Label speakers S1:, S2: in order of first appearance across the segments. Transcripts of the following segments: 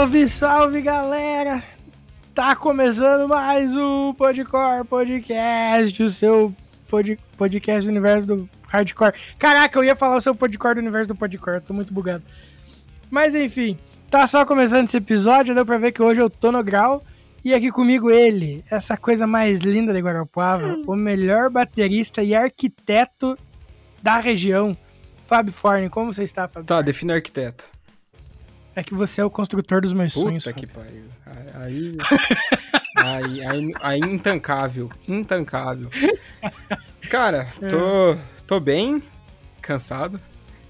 S1: Salve, salve galera! Tá começando mais um Podcore Podcast, o seu pod, podcast do universo do hardcore. Caraca, eu ia falar o seu Podcore do universo do Podcore, eu tô muito bugado. Mas enfim, tá só começando esse episódio, deu pra ver que hoje eu tô no grau. E aqui comigo ele, essa coisa mais linda de Guarapuava, o melhor baterista e arquiteto da região, Fábio Forne. Como você está, Fábio?
S2: Tá, defina arquiteto.
S1: É que você é o construtor dos meus
S2: Puta
S1: sonhos.
S2: que
S1: Fábio.
S2: pariu. Aí, aí, aí, aí, intancável, intancável. Cara, tô, tô bem cansado,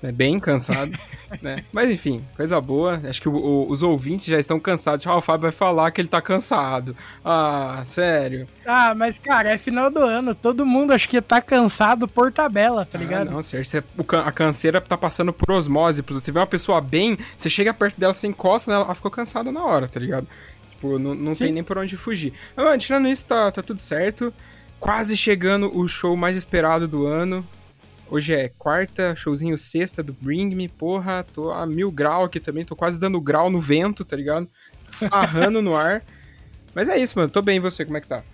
S2: né? Bem cansado, né? Mas enfim, coisa boa. Acho que o- o- os ouvintes já estão cansados. Ah, o Fábio vai falar que ele tá cansado. Ah, sério.
S1: Ah, mas cara, é final do ano, todo mundo acho que tá cansado por tabela, tá
S2: Ah,
S1: ligado?
S2: não, sério. você- o can- a canseira tá passando por osmose. Você vê uma pessoa bem, você chega perto dela, você encosta nela, ela ficou cansada na hora, tá ligado? Tipo, não, não
S1: Sim.
S2: tem nem por onde fugir. Mas, mano, tirando isso, tá, tá tudo certo. Quase chegando o show mais esperado do ano. Hoje é quarta, showzinho sexta do Bring Me. Porra, tô a mil grau aqui também. Tô quase dando grau no vento, tá ligado? Sarrando no ar. Mas é isso, mano. Tô bem. E você, como é que tá?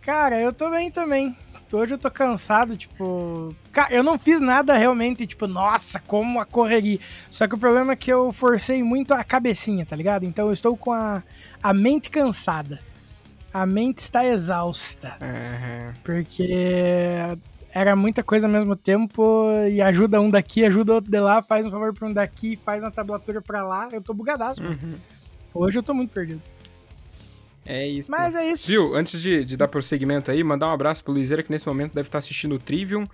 S1: Cara, eu tô bem também. Hoje eu tô cansado, tipo. Cara, eu não fiz nada realmente, tipo, nossa, como a correria. Só que o problema é que eu forcei muito a cabecinha, tá ligado? Então eu estou com a, a mente cansada. A mente está exausta.
S2: É,
S1: Porque era muita coisa ao mesmo tempo e ajuda um daqui, ajuda outro de lá, faz um favor pra um daqui, faz uma tablatura pra lá. Eu tô bugadaço,
S2: uhum.
S1: Hoje eu tô muito perdido.
S2: é isso.
S1: Mas é isso.
S2: Viu, antes de, de dar prosseguimento aí, mandar um abraço pro Luizeira, que nesse momento deve estar assistindo o Trivium.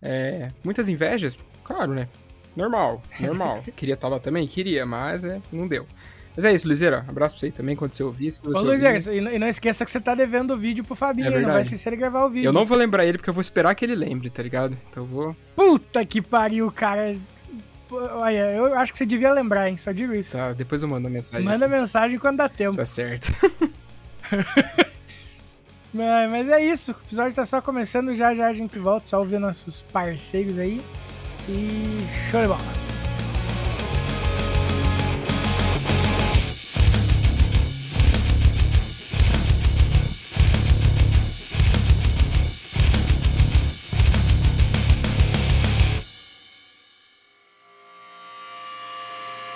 S2: É, muitas invejas? Claro, né? Normal, normal. queria estar lá também? Queria, mas é, não deu. Mas é isso, Luizeira. Abraço pra você também, quando você ouvir. Se você
S1: Ô, Luiz,
S2: ouvir.
S1: e não- esqueça que você tá devendo o vídeo pro Fabinho,
S2: É
S1: não vai esquecer de gravar o vídeo.
S2: Eu não vou lembrar ele porque eu vou esperar que ele lembre, tá ligado? Então eu vou.
S1: Puta que pariu, cara. Olha, eu acho que você devia lembrar, hein? Só digo isso.
S2: Tá, depois eu mando a mensagem.
S1: Manda mensagem quando dá tempo.
S2: Tá certo.
S1: Mas, mas é isso, o episódio tá só começando, já já a gente volta, só ouvir nossos parceiros aí. E show de bola.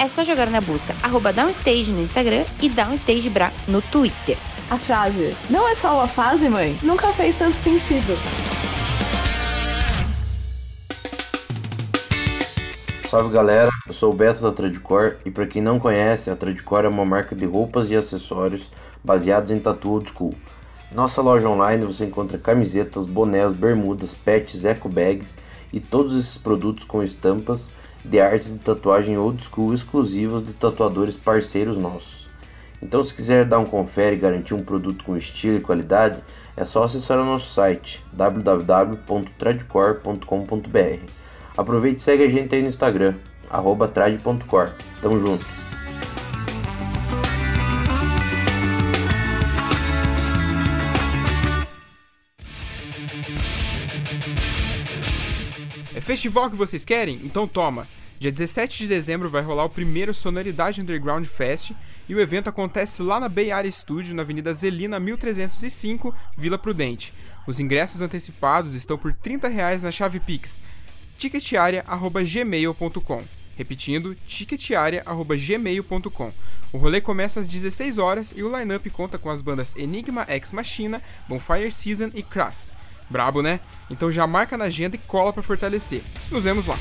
S3: É só jogar na busca arroba Downstage no Instagram e DownstageBra no Twitter.
S4: A frase "Não é só uma fase, mãe" nunca fez tanto sentido.
S5: Salve galera, eu sou o Beto da Tradicor e para quem não conhece, a Tradicor é uma marca de roupas e acessórios baseados em tatu old school. Nossa loja online você encontra camisetas, bonés, bermudas, pets, eco bags e todos esses produtos com estampas de artes de tatuagem old school exclusivas de tatuadores parceiros nossos. Então se quiser dar um confere e garantir um produto com estilo e qualidade, é só acessar o nosso site www.tradicor.com.br. Aproveite e segue a gente aí no Instagram, arroba trad.cor. Tamo junto.
S2: Festival que vocês querem? Então toma! Dia 17 de dezembro vai rolar o primeiro Sonoridade Underground Fest e o evento acontece lá na Bay Area Studio, na Avenida Zelina 1305, Vila Prudente. Os ingressos antecipados estão por 30 reais na chave Pix, ticketaria.gmail.com. Repetindo, ticketaria.gmail.com. O rolê começa às 16 horas e o line-up conta com as bandas Enigma Ex Machina, Bonfire Season e Crass. Brabo, né? Então já marca na agenda e cola pra fortalecer. Nos vemos lá.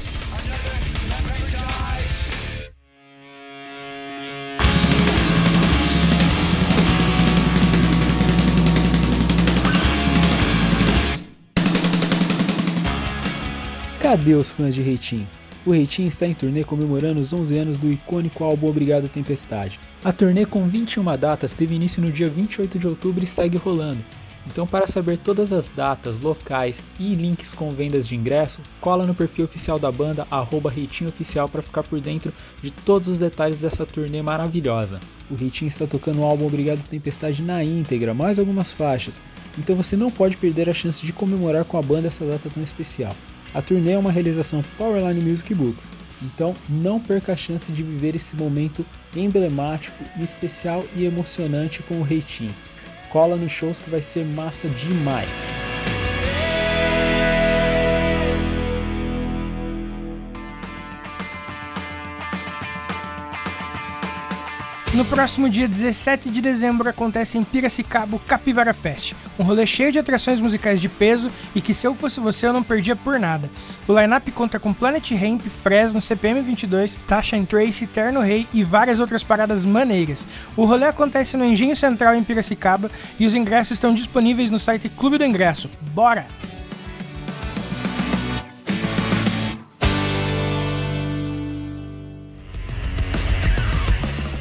S6: Cadê os fãs de Reitinho? o Reitinho está em turnê comemorando os 11 anos do icônico álbum Obrigado Tempestade. A turnê com 21 datas teve início no dia 28 de outubro e segue rolando. Então, para saber todas as datas, locais e links com vendas de ingresso, cola no perfil oficial da banda, arroba Oficial, para ficar por dentro de todos os detalhes dessa turnê maravilhosa. O Reitinho está tocando o álbum Obrigado Tempestade na íntegra, mais algumas faixas, então você não pode perder a chance de comemorar com a banda essa data tão especial. A turnê é uma realização Powerline Music Books, então não perca a chance de viver esse momento emblemático, especial e emocionante com o Reitinho. Cola nos shows que vai ser massa demais.
S1: No próximo dia 17 de dezembro acontece em Piracicaba o Capivara Fest, um rolê cheio de atrações musicais de peso e que se eu fosse você eu não perdia por nada. O line-up conta com Planet Ramp, Fresno, CPM 22, Tasha Trace, Terno Rei e várias outras paradas maneiras. O rolê acontece no Engenho Central em Piracicaba e os ingressos estão disponíveis no site Clube do Ingresso. Bora!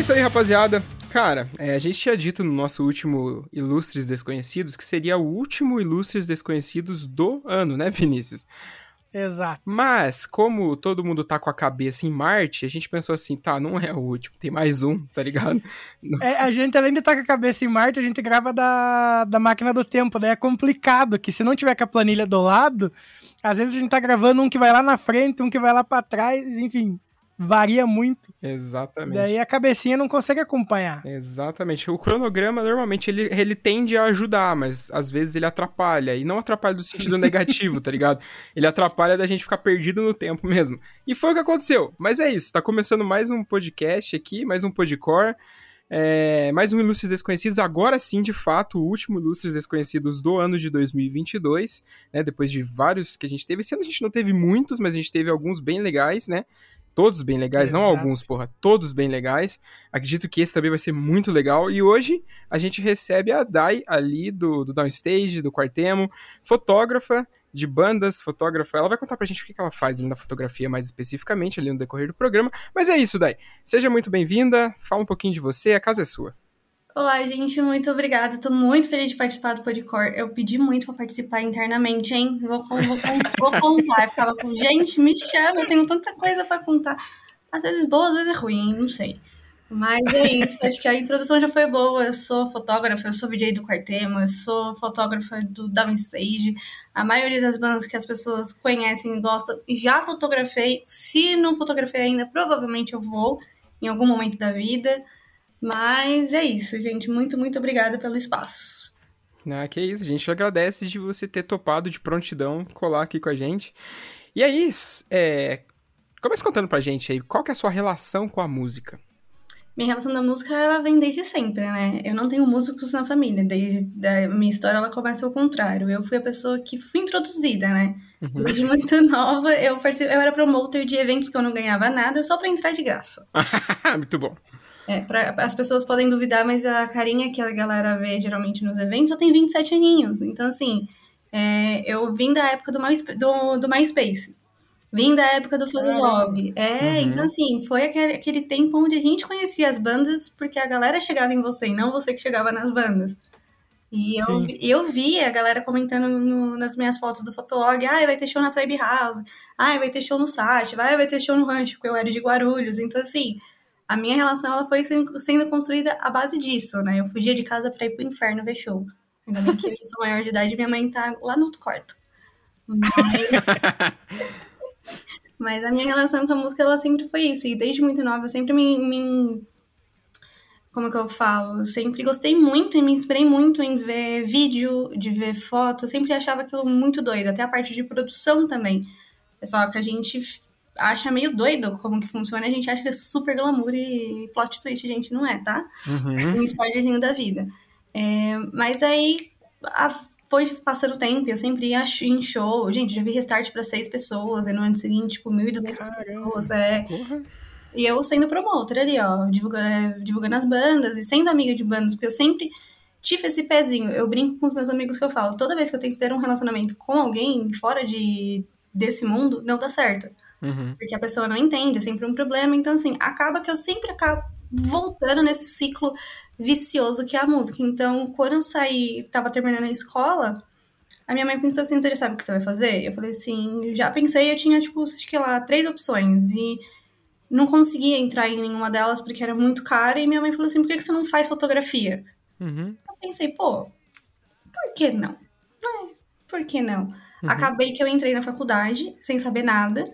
S2: É isso aí, rapaziada. Cara, é, a gente tinha dito no nosso último Ilustres Desconhecidos que seria o último Ilustres Desconhecidos do ano, né, Vinícius?
S1: Exato.
S2: Mas, como todo mundo tá com a cabeça em Marte, a gente pensou assim, tá, não é o último, tem mais um, tá ligado?
S1: É, a gente, além de estar tá com a cabeça em Marte, a gente grava da, da máquina do tempo, daí é complicado, que se não tiver com a planilha do lado, às vezes a gente tá gravando um que vai lá na frente, um que vai lá para trás, enfim, varia muito.
S2: Exatamente.
S1: Daí a cabecinha não consegue acompanhar.
S2: Exatamente. O cronograma, normalmente, ele, ele tende a ajudar, mas às vezes ele atrapalha. E não atrapalha do sentido negativo, tá ligado? Ele atrapalha da gente ficar perdido no tempo mesmo. E foi o que aconteceu. Mas é isso. Tá começando mais um podcast aqui, mais um Podcore. É, mais um Ilustres Desconhecidos, agora sim, de fato, o último Ilustres Desconhecidos do ano de 2022, né, depois de vários que a gente teve. Esse ano a gente não teve muitos, mas a gente teve alguns bem legais, né? Todos bem legais, Exato. não alguns, porra, todos bem legais. Acredito que esse também vai ser muito legal. E hoje a gente recebe a Dai ali do, do Downstage, do Quartemo, fotógrafa de bandas, fotógrafa. Ela vai contar pra gente o que ela faz ali na fotografia mais especificamente ali no decorrer do programa. Mas é isso, Dai. Seja muito bem-vinda, fala um pouquinho de você, a casa é sua.
S7: Olá, gente, muito obrigada. Tô muito feliz de participar do Podcor. Eu pedi muito para participar internamente, hein? Vou, vou, vou, vou contar. Eu ficava com, gente, me chama, eu tenho tanta coisa para contar. Às vezes boa, às vezes é ruim, não sei. Mas é isso, acho que a introdução já foi boa. Eu sou fotógrafa, eu sou VJ do Quartema, eu sou fotógrafa do Downstage. A maioria das bandas que as pessoas conhecem e gostam, já fotografei. Se não fotografei ainda, provavelmente eu vou em algum momento da vida. Mas é isso, gente. Muito, muito obrigada pelo espaço.
S2: Ah, que isso, a gente agradece de você ter topado de prontidão colar aqui com a gente. E aí, é, comece contando pra gente aí, qual que é a sua relação com a música?
S7: Minha relação da música, ela vem desde sempre, né? Eu não tenho músicos na família, desde a minha história ela começa ao contrário. Eu fui a pessoa que fui introduzida, né? Uhum. Desde muito nova, eu, eu era promotor de eventos que eu não ganhava nada, só para entrar de graça.
S2: muito bom.
S7: É, pra, as pessoas podem duvidar, mas a carinha que a galera vê geralmente nos eventos só tem 27 aninhos. Então, assim, é, eu vim da época do, My, do, do MySpace. Vim da época do Fazlog. É, uhum. então assim, foi aquele, aquele tempo onde a gente conhecia as bandas porque a galera chegava em você e não você que chegava nas bandas. E eu, eu vi a galera comentando no, nas minhas fotos do Fotolog, ah, vai ter show na Tribe House, ah, vai ter show no site, vai, vai ter show no Rancho, porque eu era de Guarulhos. Então, assim, a minha relação ela foi sendo construída à base disso, né? Eu fugia de casa pra ir pro inferno ver show. Ainda bem que eu sou maior de idade e minha mãe tá lá no outro quarto. Mas... Mas a minha relação com a música, ela sempre foi isso. E desde muito nova, eu sempre me, me como é que eu falo? Eu sempre gostei muito e me inspirei muito em ver vídeo, de ver foto. Eu sempre achava aquilo muito doido, até a parte de produção também. É só que a gente acha meio doido como que funciona, a gente acha que é super glamour e plot twist, gente, não é, tá? Uhum. Um spoilerzinho da vida. É, mas aí a foi passando o tempo, eu sempre ia em show. Gente, já vi restart para seis pessoas, e no ano seguinte, tipo, 1.200 pessoas. É. Porra. E eu sendo promotor ali, ó, divulgando, é, divulgando as bandas e sendo amiga de bandas, porque eu sempre tive esse pezinho. Eu brinco com os meus amigos que eu falo, toda vez que eu tenho que ter um relacionamento com alguém fora de, desse mundo, não dá certo. Uhum. Porque a pessoa não entende, é sempre um problema. Então, assim, acaba que eu sempre acabo voltando nesse ciclo vicioso que é a música. Então, quando eu saí, tava terminando a escola, a minha mãe pensou assim, você já sabe o que você vai fazer? Eu falei assim, já pensei, eu tinha, tipo, acho que lá, três opções, e não conseguia entrar em nenhuma delas porque era muito cara, e minha mãe falou assim, por que você não faz fotografia? Uhum. Eu pensei, pô, por que não? Não, por que não? Uhum. Acabei que eu entrei na faculdade, sem saber nada,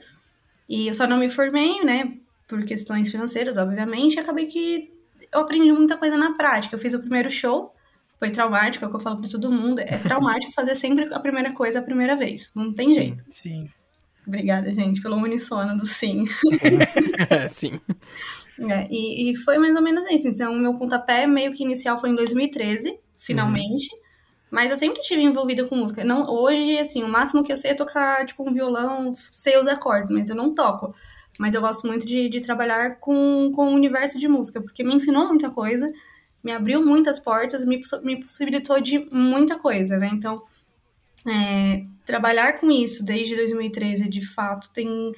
S7: e eu só não me formei, né, por questões financeiras, obviamente, e acabei que eu aprendi muita coisa na prática. Eu fiz o primeiro show, foi traumático, é o que eu falo pra todo mundo. É traumático fazer sempre a primeira coisa a primeira vez. Não tem
S1: sim,
S7: jeito.
S1: Sim.
S7: Obrigada, gente, pelo unissono do sim.
S2: é, sim.
S7: É, e, e, foi mais ou menos isso. Então, o meu pontapé meio que inicial foi em 2013, finalmente. Uhum. Mas eu sempre tive envolvida com música. Não, hoje, assim, o máximo que eu sei é tocar, tipo, um violão, sei os acordes, mas eu não toco. Mas eu gosto muito de, de trabalhar com, com o universo de música, porque me ensinou muita coisa, me abriu muitas portas, me, me possibilitou de muita coisa, né? Então, é, trabalhar com isso desde 2013, de fato, tem,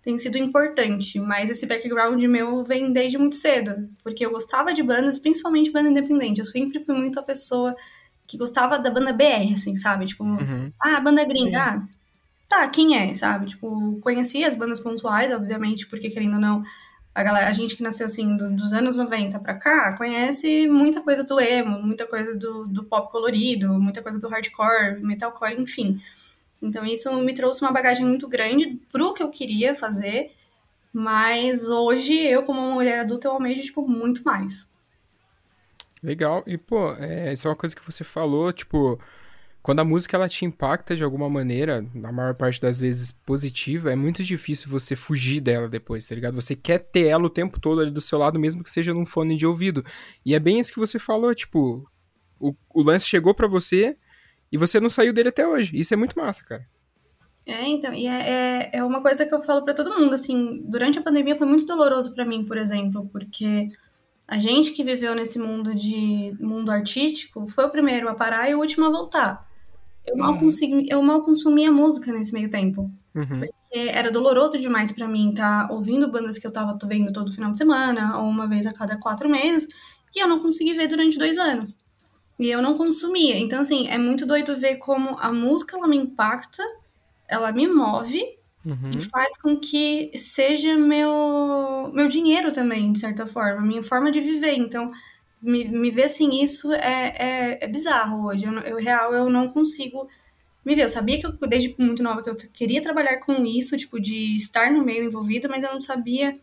S7: tem sido importante. Mas esse background meu vem desde muito cedo, porque eu gostava de bandas, principalmente banda independente. Eu sempre fui muito a pessoa que gostava da banda BR, assim, sabe? Tipo, uhum. ah, a banda gringa, ah, tá, quem é, sabe? Tipo, conheci as bandas pontuais, obviamente, porque querendo ou não, a, galera, a gente que nasceu assim do, dos anos 90 pra cá conhece muita coisa do emo, muita coisa do, do pop colorido, muita coisa do hardcore, metalcore, enfim. Então isso me trouxe uma bagagem muito grande pro que eu queria fazer, mas hoje eu, como uma mulher adulta, eu almejo, tipo, muito mais.
S2: Legal. E, pô, é, isso é uma coisa que você falou, tipo, quando a música ela te impacta de alguma maneira, na maior parte das vezes positiva, é muito difícil você fugir dela depois, tá ligado? Você quer ter ela o tempo todo ali do seu lado, mesmo que seja num fone de ouvido. E é bem isso que você falou, tipo, o, o lance chegou para você e você não saiu dele até hoje. Isso é muito massa, cara.
S7: É, então, e é, é, é uma coisa que eu falo para todo mundo, assim, durante a pandemia foi muito doloroso para mim, por exemplo, porque a gente que viveu nesse mundo de mundo artístico foi o primeiro a parar e o último a voltar. Eu mal, uhum. consegui, eu mal consumia música nesse meio tempo. Uhum. Porque era doloroso demais para mim estar tá ouvindo bandas que eu tava vendo todo final de semana, ou uma vez a cada quatro meses, e eu não consegui ver durante dois anos. E eu não consumia. Então, assim, é muito doido ver como a música ela me impacta, ela me move,
S2: Uhum.
S7: E faz com que seja meu, meu dinheiro também, de certa forma, minha forma de viver. Então, me, me ver sem isso é, é, é bizarro hoje. Eu, não- eu, real, eu não consigo me ver. Eu sabia que eu, desde muito nova que eu queria trabalhar com isso, tipo, de estar no meio envolvido, mas eu não sabia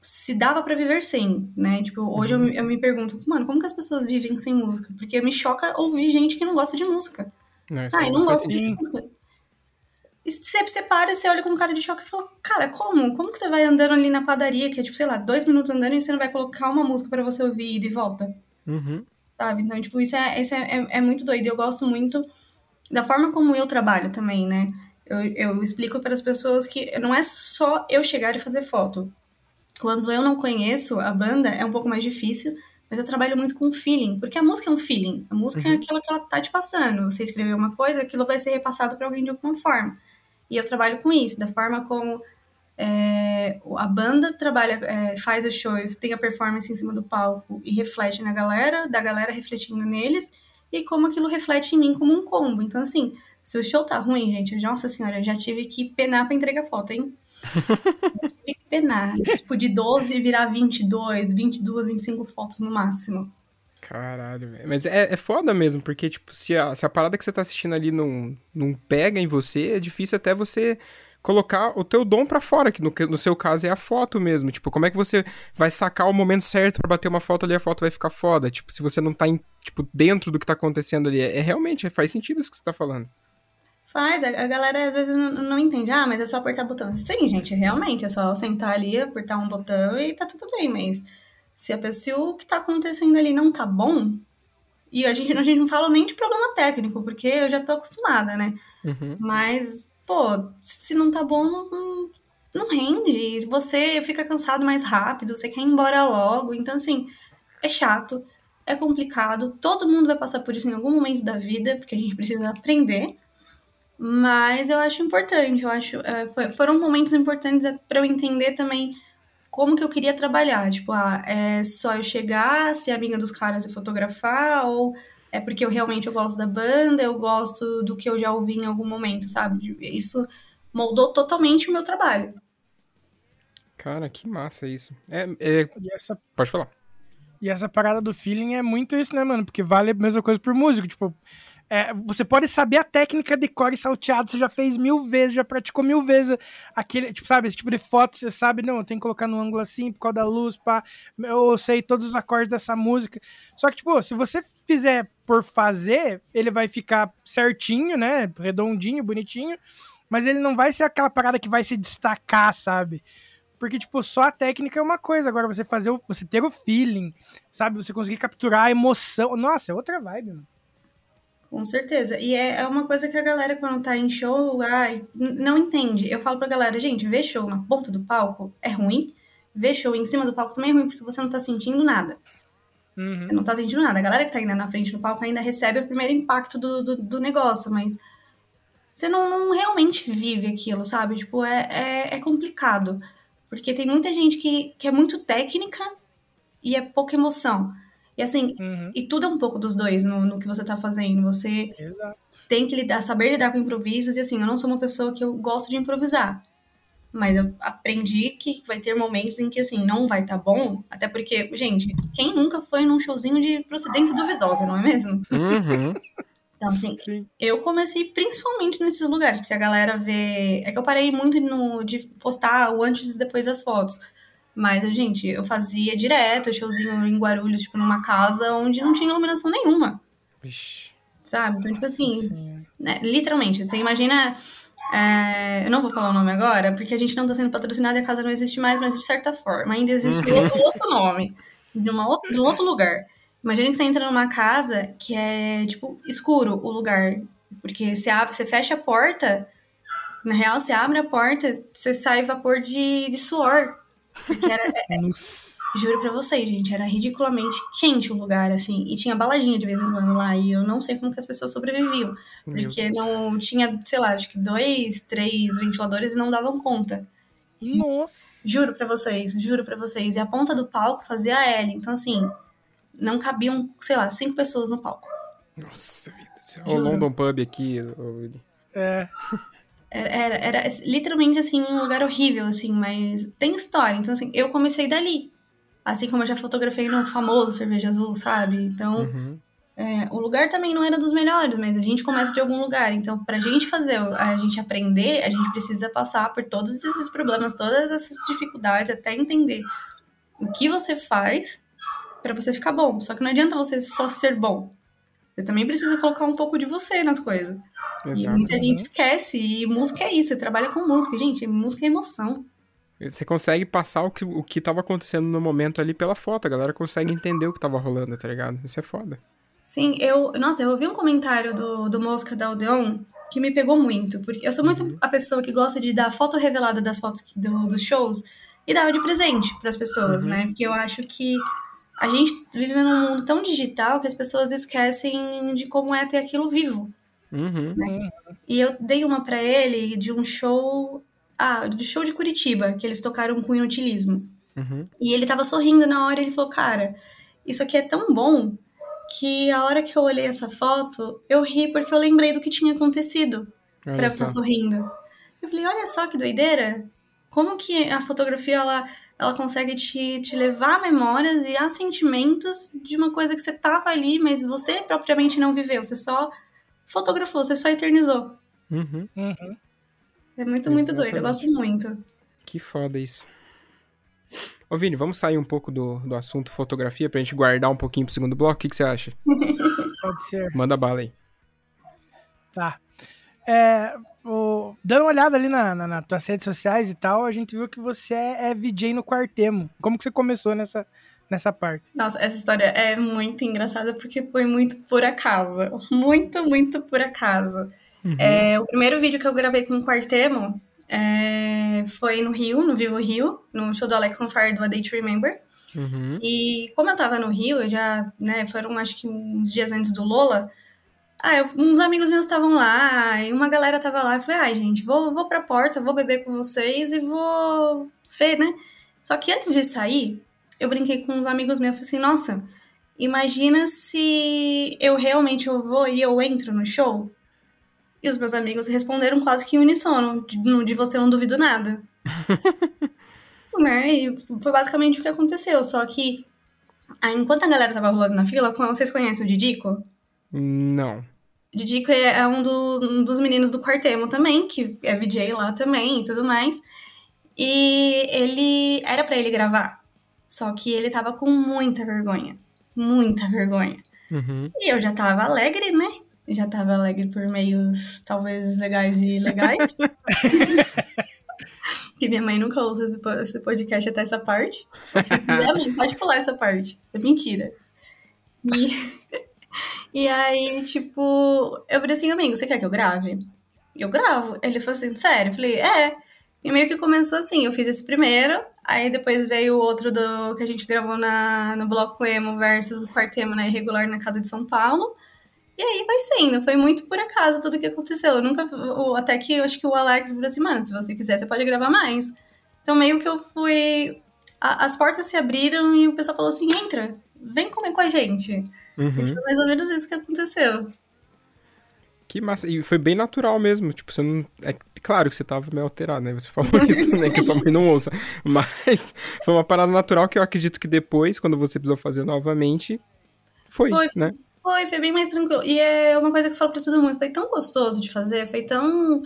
S7: se dava pra viver sem, né? Tipo, hoje eu, me- eu me pergunto, mano, como que as pessoas vivem sem música? Porque me choca ouvir gente que não gosta de música.
S2: Não,
S7: Ah,
S2: aí
S7: e não gosto de música. E você, você para e você olha com um cara de choque e fala, cara, como? Como que você vai andando ali na padaria, que é tipo, sei lá, dois minutos andando e você não vai colocar uma música pra você ouvir e de volta?
S2: Uhum.
S7: sabe? Então, tipo, isso é, isso é, é, é muito doido. Eu gosto muito da forma como eu trabalho também, né? Eu, eu explico para as pessoas que não é só eu chegar e fazer foto. Quando eu não conheço a banda, é um pouco mais difícil, mas eu trabalho muito com feeling, porque a música é um feeling. A música é aquilo que ela tá te passando. Você escreveu uma coisa, aquilo vai ser repassado para alguém de alguma forma. E eu trabalho com isso, da forma como é, a banda trabalha, é, faz o show, tem a performance em cima do palco e reflete na galera, da galera refletindo neles, e como aquilo reflete em mim como um combo. Então, assim, se o show tá ruim, gente, nossa senhora, eu já tive que penar pra entregar foto, hein? Eu tive que penar. Tipo, de 12 virar 22, 22, 25 fotos no máximo.
S2: Caralho, velho. Mas é, é foda mesmo, porque, tipo, se a, se a parada que você tá assistindo ali não, não pega em você, é difícil até você colocar o teu dom pra fora, que no, no seu caso é a foto mesmo. Tipo, como é que você vai sacar o momento certo pra bater uma foto ali, a foto vai ficar foda? Tipo, se você não tá, em, tipo, dentro do que tá acontecendo ali. É, é realmente, faz sentido isso que você tá falando.
S7: Faz, a, a galera às vezes não, não entende. Ah, mas é só apertar botão. Sim, gente, realmente, é só sentar ali, apertar um botão e tá tudo bem, mas se a pessoa, o que tá acontecendo ali não tá bom, e a gente, a gente não fala nem de problema técnico, porque eu já tô acostumada, né?
S2: Uhum.
S7: Mas, pô, se não tá bom, não, não, não rende. Você fica cansado mais rápido, você quer ir embora logo. Então, assim, é chato, é complicado. Todo mundo vai passar por isso em algum momento da vida, porque a gente precisa aprender. Mas eu acho importante, eu acho. é, foi- foram momentos importantes para eu entender também como que eu queria trabalhar. Tipo, ah, é só eu chegar, ser amiga dos caras e fotografar, ou é porque eu realmente eu gosto da banda, eu gosto do que eu já ouvi em algum momento, sabe? Isso moldou totalmente o meu trabalho.
S2: Cara, que massa isso. É, é-
S1: E essa,
S2: pode falar.
S1: e essa parada do feeling é muito isso, né, mano? Porque vale a mesma coisa pro músico. Tipo, é, você pode saber a técnica de core salteado, você já fez mil vezes, já praticou mil vezes aquele, tipo, sabe, esse tipo de foto, você sabe, não, tenho que colocar no ângulo assim, por causa da luz, pá, eu sei todos os acordes dessa música. Só que, tipo, se você fizer por fazer, ele vai ficar certinho, né, redondinho, bonitinho, mas ele não vai ser aquela parada que vai se destacar, sabe? Porque, tipo, só a técnica é uma coisa. Agora, você fazer o, você ter o feeling, sabe? Você conseguir capturar a emoção. Nossa, é outra vibe, mano.
S7: Com certeza. E é é uma coisa que a galera, quando tá em show, ai, não entende. Eu falo pra galera, gente, ver show na ponta do palco é ruim. Ver show em cima do palco também é ruim, porque você não tá sentindo nada.
S1: Uhum.
S7: Você não tá sentindo nada. A galera que tá ainda na frente do palco ainda recebe o primeiro impacto do, do, do negócio, mas você não, não realmente vive aquilo, sabe? Tipo, é, é, é complicado. Porque tem muita gente que, que é muito técnica e é pouca emoção. E assim,
S1: Uhum.
S7: e tudo é um pouco dos dois no, no que você tá fazendo. Você
S1: Exato.
S7: tem que lidar, saber lidar com improvisos. E assim, eu não sou uma pessoa que eu gosto de improvisar. Mas eu aprendi que vai ter momentos em que, assim, não vai estar bom. Até porque, gente, quem nunca foi num showzinho de procedência duvidosa, não é mesmo?
S2: Uhum.
S7: Então, assim,
S1: Sim.
S7: eu comecei principalmente nesses lugares, porque a galera vê. É que eu parei muito no, de postar o antes e depois das fotos. Mas, gente, eu fazia direto showzinho em Guarulhos, tipo, numa casa onde não tinha iluminação nenhuma,
S2: Vixe.
S7: sabe? Então, tipo assim,
S1: Sim.
S7: né, literalmente, você imagina. é, eu não vou falar o nome agora, porque a gente não tá sendo patrocinado e a casa não existe mais, mas de certa forma, ainda existe outro, outro nome, de, uma outra, de um outro lugar. Imagina que você entra numa casa que é, tipo, escuro o lugar. Porque você abre, você fecha a porta, na real, você abre a porta, você sai vapor de, de suor. Porque era,
S1: Nossa.
S7: Juro pra vocês, gente, era ridiculamente quente o lugar, assim. E tinha baladinha de vez em quando lá. E eu não sei como que as pessoas sobreviviam. Porque não tinha, sei lá, acho que dois, três ventiladores e não davam conta.
S1: Nossa.
S7: Juro pra vocês, juro pra vocês. E a ponta do palco fazia a L. Então, assim, não cabiam, sei lá, cinco pessoas no palco.
S2: Nossa vida do céu. Olha o London Pub aqui.
S1: É.
S7: Era, era, era literalmente, assim, um lugar horrível, assim, mas tem história. Então, assim, eu comecei dali. Assim como eu já fotografei no famoso Cerveja Azul, sabe? Então,
S2: Uhum.
S7: é, o lugar também não era dos melhores, mas a gente começa de algum lugar. Então, pra gente fazer, a gente aprender, a gente precisa passar por todos esses problemas, todas essas dificuldades, até entender o que você faz pra você ficar bom. Só que não adianta você só ser bom. Você também precisa colocar um pouco de você nas coisas. E
S2: Exato.
S7: muita gente esquece. E música é isso, você trabalha com música. Gente, música é emoção.
S2: Você consegue passar o que, o que tava acontecendo no momento ali pela foto. A galera consegue entender o que tava rolando, tá ligado? Isso é foda.
S7: Sim, eu. Nossa, eu ouvi um comentário do, do Mosca da Odeon que me pegou muito. Porque eu sou muito a pessoa que gosta de dar foto revelada das fotos que- do- dos shows e dar de presente pras pessoas,
S2: Uhum.
S7: né? Porque eu acho que a gente vive num mundo tão digital que as pessoas esquecem de como é ter aquilo vivo.
S2: Uhum.
S7: E eu dei uma pra ele de um show. Ah, do show de Curitiba, que eles tocaram com inutilismo.
S2: Uhum.
S7: E ele tava sorrindo na hora, ele falou, cara, isso aqui é tão bom que a hora que eu olhei essa foto, eu ri porque eu lembrei do que tinha acontecido pra
S2: Olha
S7: eu
S2: só.
S7: estar sorrindo. Eu falei, olha só que doideira. Como que a fotografia, ela, ela consegue te, te levar a memórias e a sentimentos de uma coisa que você tava ali, mas você propriamente não viveu. Você só fotografou, você só eternizou.
S2: Uhum.
S1: Uhum.
S7: É muito, muito doido. Eu
S2: Exatamente.
S7: gosto muito.
S2: Que foda isso. Ô, Vini, vamos sair um pouco do, do assunto fotografia pra gente guardar um pouquinho pro segundo bloco? O que, que você acha?
S1: Pode ser.
S2: Manda bala aí.
S1: Tá. É, o- dando uma olhada ali na, na, nas tuas redes sociais e tal, a gente viu que você é, é VJ no Quartemo. Como que você começou nessa, nessa parte?
S7: Nossa, essa história é muito engraçada porque foi muito por acaso. Muito, muito por acaso. É, o primeiro vídeo que eu gravei com o Quartemo é, foi no Rio, no Vivo Rio, no show do Alex on Fire do A Day to Remember.
S2: Uhum.
S7: E como eu tava no Rio, eu já, né, foram acho que uns dias antes do Lola. Ah, eu- uns amigos meus estavam lá, e uma galera tava lá. Eu falei, ai, gente, vou, vou pra porta, vou beber com vocês e vou ver, né? Só que antes de sair, eu brinquei com uns amigos meus. Falei assim, nossa, imagina se eu realmente eu vou e eu entro no show. E os meus amigos responderam quase que em unissono, de, de você eu não duvido nada. né? E foi basicamente o que aconteceu. Só que, ah, enquanto a galera tava rolando na fila, vocês conhecem o Didico?
S2: Não.
S7: Didico é é um, do- um dos meninos do Quartemo também, que é VJ lá também e tudo mais. E ele. Era pra ele gravar. Só que ele tava com muita vergonha. Muita vergonha.
S2: Uhum.
S7: E eu já tava alegre, né? Já tava alegre por meios talvez legais e legais. que minha mãe nunca ouça esse po- esse podcast até essa parte. Se quiser, mãe, pode pular essa parte. É mentira. E, e aí, tipo, eu falei assim, amigo, você quer que eu grave? Eu gravo. Ele falou assim, sério? Eu falei, é. E meio que começou assim, eu fiz esse primeiro, aí depois veio o outro do que a gente gravou na, no Bloco Emo versus o Quartemo na Irregular na Casa de São Paulo. E aí vai sendo, foi muito por acaso tudo que aconteceu. Eu nunca, até que eu acho que o Alex falou assim, mano, se você quiser, você pode gravar mais. Então meio que eu fui. a- as portas se abriram e o pessoal falou assim: entra, vem comer com a gente. E
S2: Uhum.
S7: foi mais ou menos isso que aconteceu.
S2: Que massa. E foi bem natural mesmo. Tipo, você não. É claro que você tava meio alterado, né? Você falou isso, né? Que sua mãe não ouça. Mas foi uma parada natural que eu acredito que depois, quando você precisou fazer novamente, foi,
S7: Foi.
S2: né?
S7: Foi, foi bem mais tranquilo. E é uma coisa que eu falo pra todo mundo, foi tão gostoso de fazer, foi tão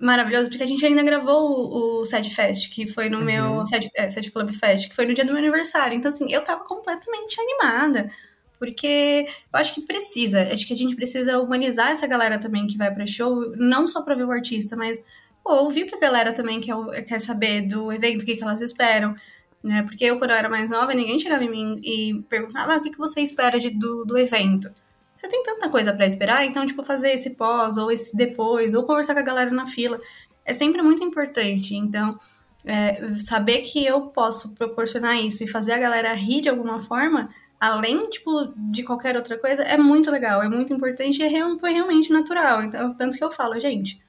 S7: maravilhoso, porque a gente ainda gravou o, o Sad Fest, que foi no meu. Sad, é, Sad Club Fest, que foi no dia do meu aniversário. Então, assim, eu tava completamente animada. Porque eu acho que precisa, acho que a gente precisa humanizar essa galera também que vai pra show, não só pra ver o artista, mas ouvir o que a galera também quer, quer saber do evento, o que, que elas esperam. Né? Porque eu, quando eu era mais nova, ninguém chegava em mim e perguntava ah, o que, que você espera de, do, do evento. Você tem tanta coisa pra esperar, então, tipo, fazer esse pós, ou esse depois, ou conversar com a galera na fila, é sempre muito importante. Então, é, saber que eu posso proporcionar isso e fazer a galera rir de alguma forma, além, tipo, de qualquer outra coisa, é muito legal, é muito importante e é real- foi realmente natural. Então, tanto que eu falo, gente,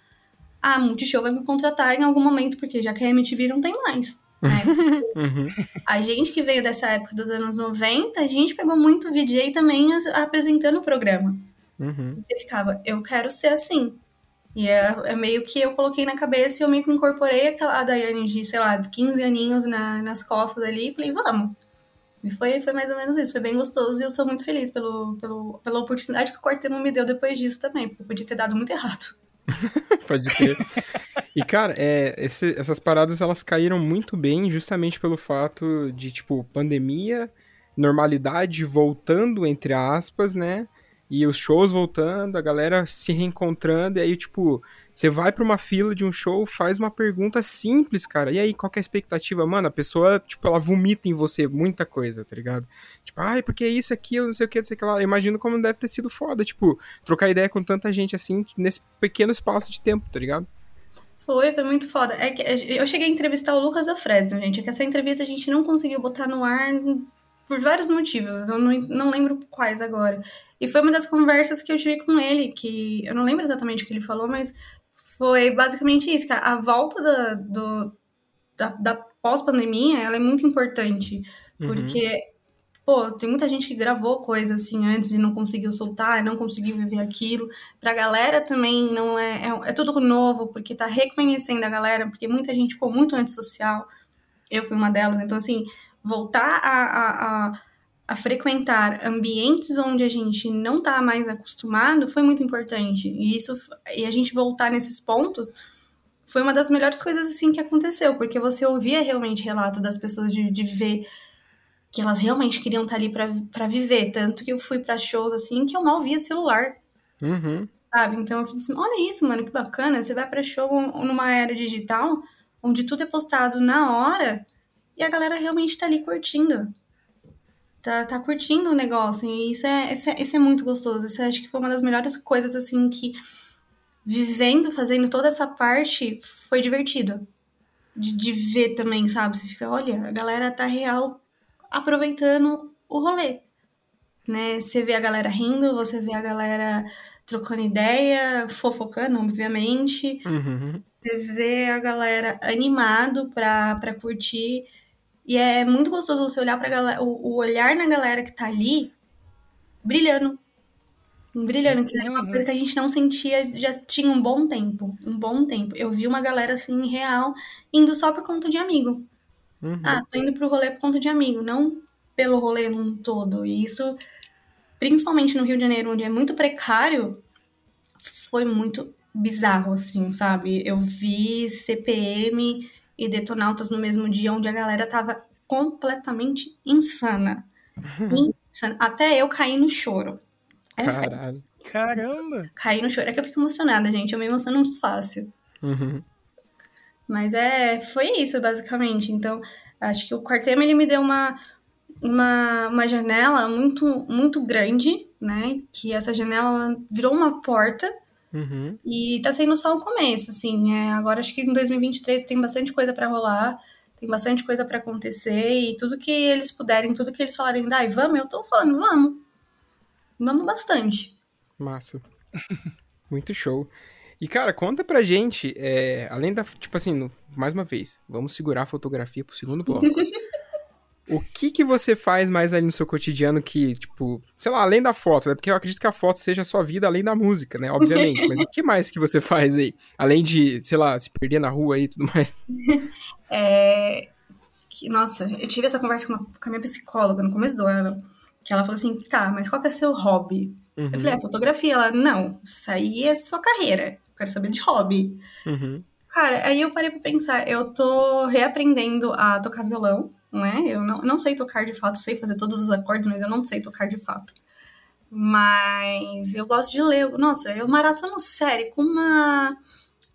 S7: a Multishow vai me contratar em algum momento, porque já que a MTV não tem mais. Né?
S2: Uhum.
S7: A gente que veio dessa época dos anos 90, a gente pegou muito VJ também apresentando o programa.
S2: Uhum.
S7: Você ficava, eu quero ser assim. E é, é meio que eu coloquei na cabeça e eu meio que incorporei aquela Daiane de, sei lá, de 15 aninhos na, nas costas ali e falei, vamos. E foi, foi mais ou menos isso, foi bem gostoso e eu sou muito feliz pelo, pelo, pela oportunidade que o Quartema me deu depois disso também, porque podia ter dado muito errado.
S2: Pode crer. E, cara, é, esse- essas paradas elas caíram muito bem justamente pelo fato de, tipo, pandemia, normalidade voltando, entre aspas, né? E os shows voltando, a galera se reencontrando, e aí, tipo, você vai pra uma fila de um show, faz uma pergunta simples, cara. E aí, qual que é a expectativa? Mano, a pessoa, tipo, ela vomita em você muita coisa, tá ligado? Tipo, ai, porque isso, aquilo, não sei o que, não sei o que lá. Eu imagino como deve ter sido foda, tipo, trocar ideia com tanta gente assim, nesse pequeno espaço de tempo, tá ligado?
S7: Foi, foi muito foda. É que eu cheguei a entrevistar o Lucas da Fresno, gente. É que essa entrevista a gente não conseguiu botar no ar por vários motivos. Eu não, não lembro quais agora. E foi uma das conversas que eu tive com ele, que eu não lembro exatamente o que ele falou, mas foi basicamente isso, que a volta da, do, da, da pós-pandemia, ela é muito importante. Porque, pô, tem muita gente que gravou coisa assim antes e não conseguiu soltar, não conseguiu viver aquilo. Pra galera também não é, é. É tudo novo, porque tá reconhecendo a galera, porque muita gente ficou muito antissocial. Eu fui uma delas. Então, assim, voltar a, a, a, a frequentar ambientes onde a gente não tá mais acostumado foi muito importante. E isso e a gente voltar nesses pontos foi uma das melhores coisas assim que aconteceu, porque você ouvia realmente relato das pessoas de, de ver que elas realmente queriam estar ali para viver, tanto que eu fui para shows assim que eu mal via celular,
S2: Uhum.
S7: sabe? Então eu falei assim, olha isso, mano, que bacana, você vai para show numa era digital onde tudo é postado na hora e a galera realmente tá ali curtindo. Tá, tá curtindo o negócio, e isso é, isso é, isso é muito gostoso. Isso acho que foi uma das melhores coisas, assim, que vivendo, fazendo toda essa parte, foi divertido. De, de ver também, sabe? Você fica, olha, a galera tá real aproveitando o rolê. Né? Você vê a galera rindo, você vê a galera trocando ideia, fofocando, obviamente.
S2: Uhum.
S7: Você vê a galera animado pra, pra curtir. E é muito gostoso você olhar pra galera, o, o olhar na galera que tá ali brilhando. Brilhando, que é uma coisa que a gente não sentia já tinha um bom tempo. Um bom tempo. Eu vi uma galera assim, real, indo só por conta de amigo.
S2: Uhum.
S7: Ah, tô indo pro rolê por conta de amigo, não pelo rolê num todo. E isso, principalmente no Rio de Janeiro, onde é muito precário, foi muito bizarro, assim, sabe? Eu vi CPM e Detonautas no mesmo dia, onde a galera tava completamente insana. insana. Até eu caí no choro.
S2: Caralho.
S1: Caramba!
S7: Caí no choro. É que eu fico emocionada, gente. Eu me emociono muito fácil.
S2: Uhum.
S7: Mas é, foi isso, basicamente. Então, acho que o Quartema, ele me deu uma, uma, uma janela muito, muito grande, né? Que essa janela virou uma porta
S2: Uhum.
S7: e tá sendo só o começo, assim. É, agora acho que em 2023 tem bastante coisa pra rolar, tem bastante coisa pra acontecer e tudo que eles puderem, tudo que eles falarem, dai, vamos, eu tô falando, vamos. Vamos bastante.
S2: Massa. Muito show. E, cara, conta pra gente, é, além da. Tipo assim, mais uma vez, vamos segurar a fotografia pro segundo bloco. o que que você faz mais ali no seu cotidiano que, tipo, sei lá, além da foto, né? Porque eu acredito que a foto seja a sua vida além da música, né? Obviamente. Mas o que mais que você faz aí? Além de, sei lá, se perder na rua aí e tudo mais.
S7: É, nossa, eu tive essa conversa com, uma- com a minha psicóloga no começo do ano, que ela falou assim, tá, mas qual que é seu hobby?
S2: Uhum,
S7: Eu falei, é fotografia. Ela, não, isso aí é sua carreira. Eu quero saber de hobby.
S2: uhum,
S7: Cara, aí eu parei pra pensar, eu tô reaprendendo a tocar violão, não é? Eu não, não sei tocar de fato, sei fazer todos os acordes, mas eu não sei tocar de fato. Mas eu gosto de ler. Nossa, eu maratono série com uma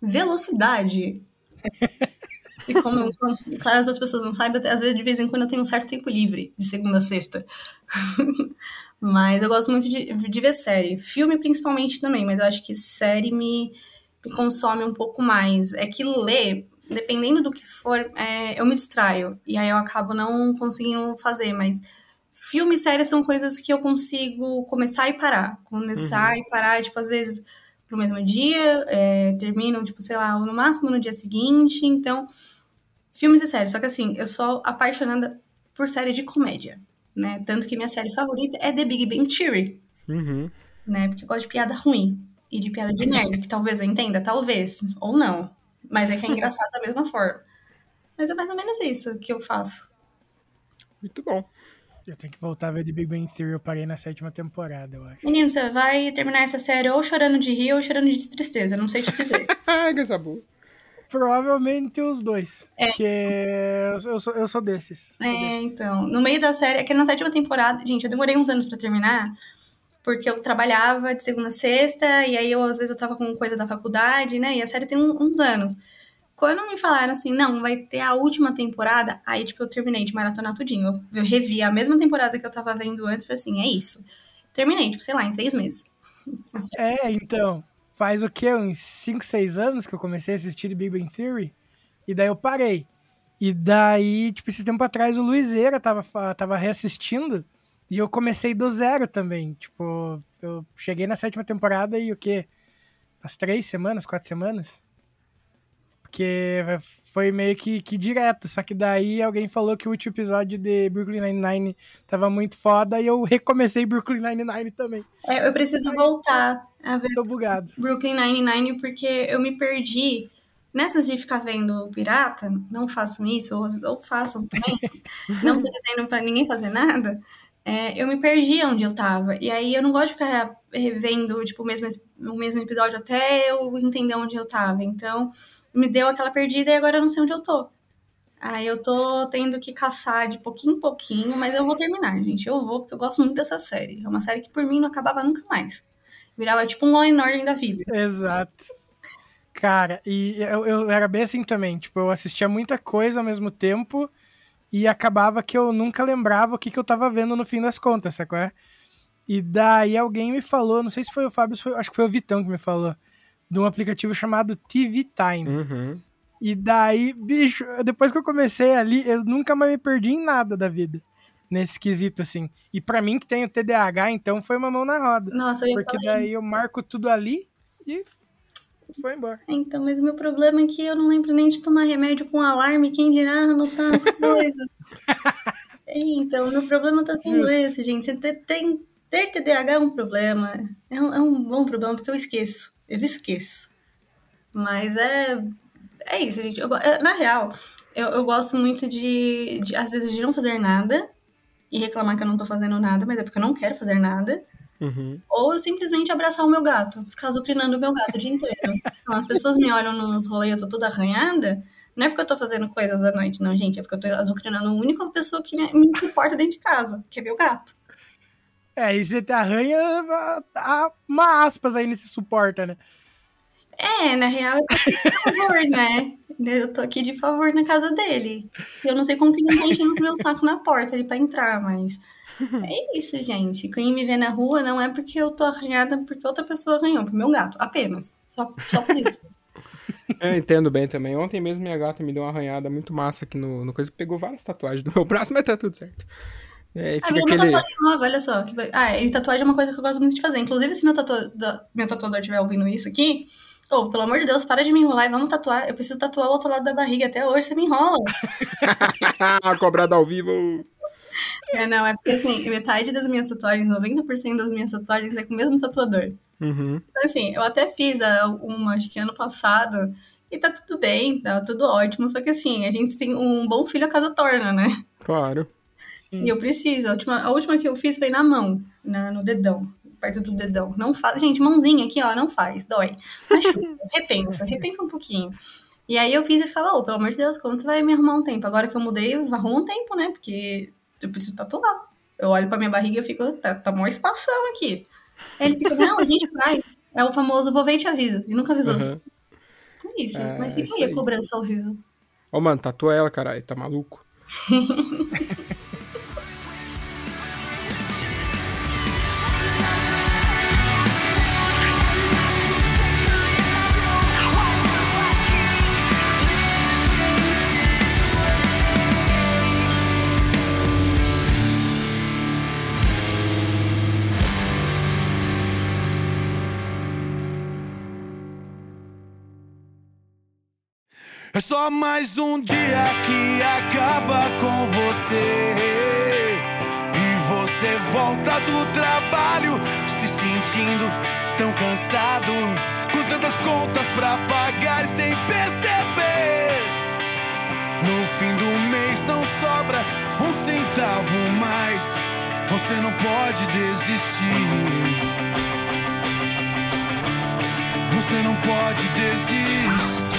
S7: velocidade. E como, eu- caso as pessoas não saibam, às vezes de vez em quando eu tenho um certo tempo livre, de segunda a sexta. mas eu gosto muito de, de ver série. Filme principalmente também, mas eu acho que série me, me consome um pouco mais. É que ler, dependendo do que for, é, eu me distraio. E aí eu acabo não conseguindo fazer, mas filme e série são coisas que eu consigo começar e parar. Começar e parar, tipo, às vezes no mesmo dia, é, terminam, tipo, sei lá, no máximo no dia seguinte. Então, filmes e séries. Só que assim, eu sou apaixonada por série de comédia, né? Tanto que minha série favorita é The Big Bang Theory,
S2: uhum.
S7: né? Porque eu gosto de piada ruim. e de piada de nerd, que talvez eu entenda, talvez, ou não. Mas é que é engraçado da mesma forma. Mas é mais ou menos isso que eu faço.
S2: Muito bom.
S1: Eu tenho que voltar a ver The Big Bang Theory. Eu parei na sétima temporada, eu acho.
S7: Menino, você vai terminar essa série ou chorando de rir ou chorando de tristeza, não sei te dizer.
S2: Ai, coisa boa.
S1: Provavelmente os dois.
S7: É.
S1: Porque eu, sou, eu sou desses. Sou
S7: É,
S1: desses.
S7: então. No meio da série, é que na sétima temporada, gente, eu demorei uns anos pra terminar, porque eu trabalhava de segunda a sexta, e aí eu, às vezes, eu tava com coisa da faculdade, né? E a série tem um- uns anos. Quando me falaram assim, não, vai ter a última temporada, aí, tipo, eu terminei de maratonar tudinho. Eu, eu revi a mesma temporada que eu tava vendo antes, falei assim, é isso. Terminei, tipo, sei lá, em três meses.
S1: É, então. Faz o quê? Uns 5, 6 anos que eu comecei a assistir Big Bang Theory. E daí eu parei. E daí, tipo, esse tempo atrás o Luizeira tava, tava reassistindo. E eu comecei do zero também. Tipo, eu cheguei na sétima temporada e o quê? Umas três semanas, quatro semanas? Porque foi meio que, que direto. Só que daí alguém falou que o último episódio de Brooklyn Nine-Nine tava muito foda. E eu recomecei Brooklyn Nine-Nine também.
S7: é, eu preciso voltar a ver
S1: Tô bugado.
S7: Brooklyn Nine-Nine porque eu me perdi nessas de ficar vendo o pirata. Não façam isso, ou, ou façam também. não tô dizendo pra ninguém fazer nada. É, eu me perdi onde eu tava. E aí eu não gosto de ficar revendo tipo, o, mesmo, o mesmo episódio até eu entender onde eu tava. Então, me deu aquela perdida e agora eu não sei onde eu tô. Aí eu tô tendo que caçar de pouquinho em pouquinho, mas eu vou terminar, gente. Eu vou, porque eu gosto muito dessa série. É uma série que por mim não acabava nunca mais. Virava tipo um Law and da vida.
S1: Exato. Cara, e eu, eu era bem assim também. Tipo, eu assistia muita coisa ao mesmo tempo e acabava que eu nunca lembrava o que, que eu tava vendo no fim das contas, sacou? É? E daí alguém me falou, não sei se foi o Fábio, foi- acho que foi o Vitão que me falou, de um aplicativo chamado TV Time.
S2: Uhum.
S1: E daí, bicho, depois que eu comecei ali, eu nunca mais me perdi em nada da vida. Nesse quesito, assim. E pra mim, que tenho TDAH, então foi uma mão na roda.
S7: Nossa, eu ia
S1: Porque
S7: falar
S1: daí eu marco tudo ali e foi embora.
S7: Então, mas o meu problema é que eu não lembro nem de tomar remédio com alarme, quem dirá anotar as coisas. É, então, o meu problema tá sendo
S1: Justo.
S7: esse, gente. Você ter, tem, ter TDAH é um problema. É um, é um bom problema, porque eu esqueço. Eu esqueço. Mas é. É isso, gente. Eu na real, eu, eu gosto muito de, de, às vezes, de não fazer nada e reclamar que eu não tô fazendo nada, mas é porque eu não quero fazer nada.
S2: Uhum.
S7: Ou eu simplesmente abraçar o meu gato, ficar azucrinando o meu gato o dia inteiro. Então, as pessoas me olham nos rolês eu tô toda arranhada. Não é porque eu tô fazendo coisas à noite, não, gente. É porque eu tô azucrinando a única pessoa que me, me suporta dentro de casa, que é meu gato.
S1: É, e você te arranha a- a- uma aspas aí nesse suporta, né?
S7: É, na real, eu tô aqui de favor, né? Eu tô aqui de favor na casa dele. Eu não sei como que ninguém enchendo os meus sacos na porta ali pra entrar, mas. É isso, gente. Quem me vê na rua não é porque eu tô arranhada porque outra pessoa arranhou, pro meu gato, apenas. Só, só por isso.
S2: Eu entendo bem também. Ontem mesmo minha gata me deu uma arranhada muito massa aqui no, no coisa que pegou várias tatuagens do meu braço, mas tá tudo certo. É, e
S7: Ah, virou uma
S2: aquele.
S7: tatuagem nova, olha só. que Ah, e tatuagem é uma coisa que eu gosto muito de fazer. Inclusive, se meu, tatua... da- meu tatuador estiver ouvindo isso aqui, ô, pelo amor de Deus, para de me enrolar e vamos tatuar. Eu preciso tatuar o outro lado da barriga. Até hoje você me enrola.
S2: Cobrada ao vivo.
S7: é, não, é porque assim, metade das minhas tatuagens, 90% das minhas tatuagens é com o mesmo tatuador.
S2: Uhum.
S7: Então, assim, eu até fiz a- uma, acho que ano passado, e tá tudo bem, tá tudo ótimo. Só que assim, a gente tem um bom filho a casa torna, né?
S2: Claro.
S1: Sim.
S7: E eu preciso. A última, a última que eu fiz foi na mão, na, no dedão, perto do dedão. Não faz. Gente, mãozinha aqui, ó, não faz, dói. Machuca, repensa, repensa um pouquinho. E aí eu fiz e ficava, ô, pelo amor de Deus, como você vai me arrumar um tempo? Agora que eu mudei, arruma um tempo, né? Porque eu preciso tatuar. Eu olho pra minha barriga e fico, tá, tá mó espação aqui. Ele fica, não, a gente vai. É o famoso vou ver e te aviso. E nunca avisou.
S2: Uhum.
S7: É isso.
S2: É,
S7: Mas fica aí a cobrança ao vivo.
S2: Ô, mano, tatua ela, caralho. Tá maluco?
S8: É só mais um dia que acaba com você. E você volta do trabalho se sentindo tão cansado, com tantas contas pra pagar e sem perceber. No fim do mês não sobra um centavo mais. Você não pode desistir. Você não pode desistir.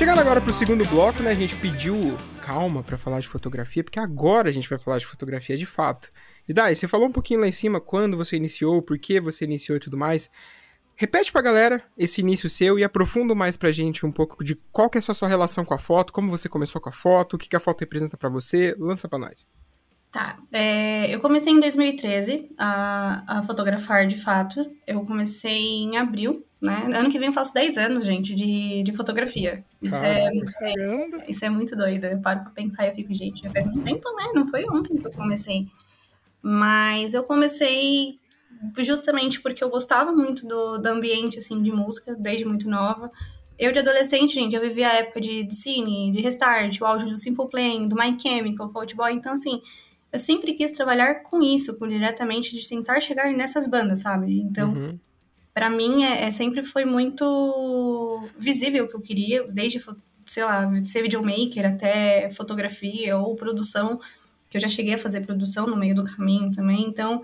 S2: Chegando agora pro segundo bloco, né? A gente pediu calma pra falar de fotografia, porque agora a gente vai falar de fotografia de fato. E Dai, você falou um pouquinho lá em cima quando você iniciou, por que você iniciou e tudo mais. Repete pra galera esse início seu e aprofunda mais pra gente um pouco de qual que é a sua relação com a foto, como você começou com a foto, o que, que a foto representa pra você. Lança pra nós.
S7: Tá, é, eu comecei em 2013 a, a fotografar de fato. Eu comecei em abril, né? Ano que vem eu faço 10 anos, gente, de, de fotografia. Isso é,
S1: Caramba.
S7: isso é muito doido. Eu paro pra pensar e eu fico, gente, já faz um tempo, né? Não foi ontem que eu comecei. Mas eu comecei justamente porque eu gostava muito do, do ambiente, assim, de música, desde muito nova. Eu, de adolescente, gente, eu vivi a época de, de Cine, de Restart, o auge do Simple Plan, do My Chemical, Fault Boy. Então, assim, eu sempre quis trabalhar com isso, com diretamente, de tentar chegar nessas bandas, sabe? Então,
S2: Uhum.
S7: Pra mim, é, é- sempre foi muito visível o que eu queria, desde, sei lá, ser videomaker até fotografia ou produção, que eu já cheguei a fazer produção no meio do caminho também. Então,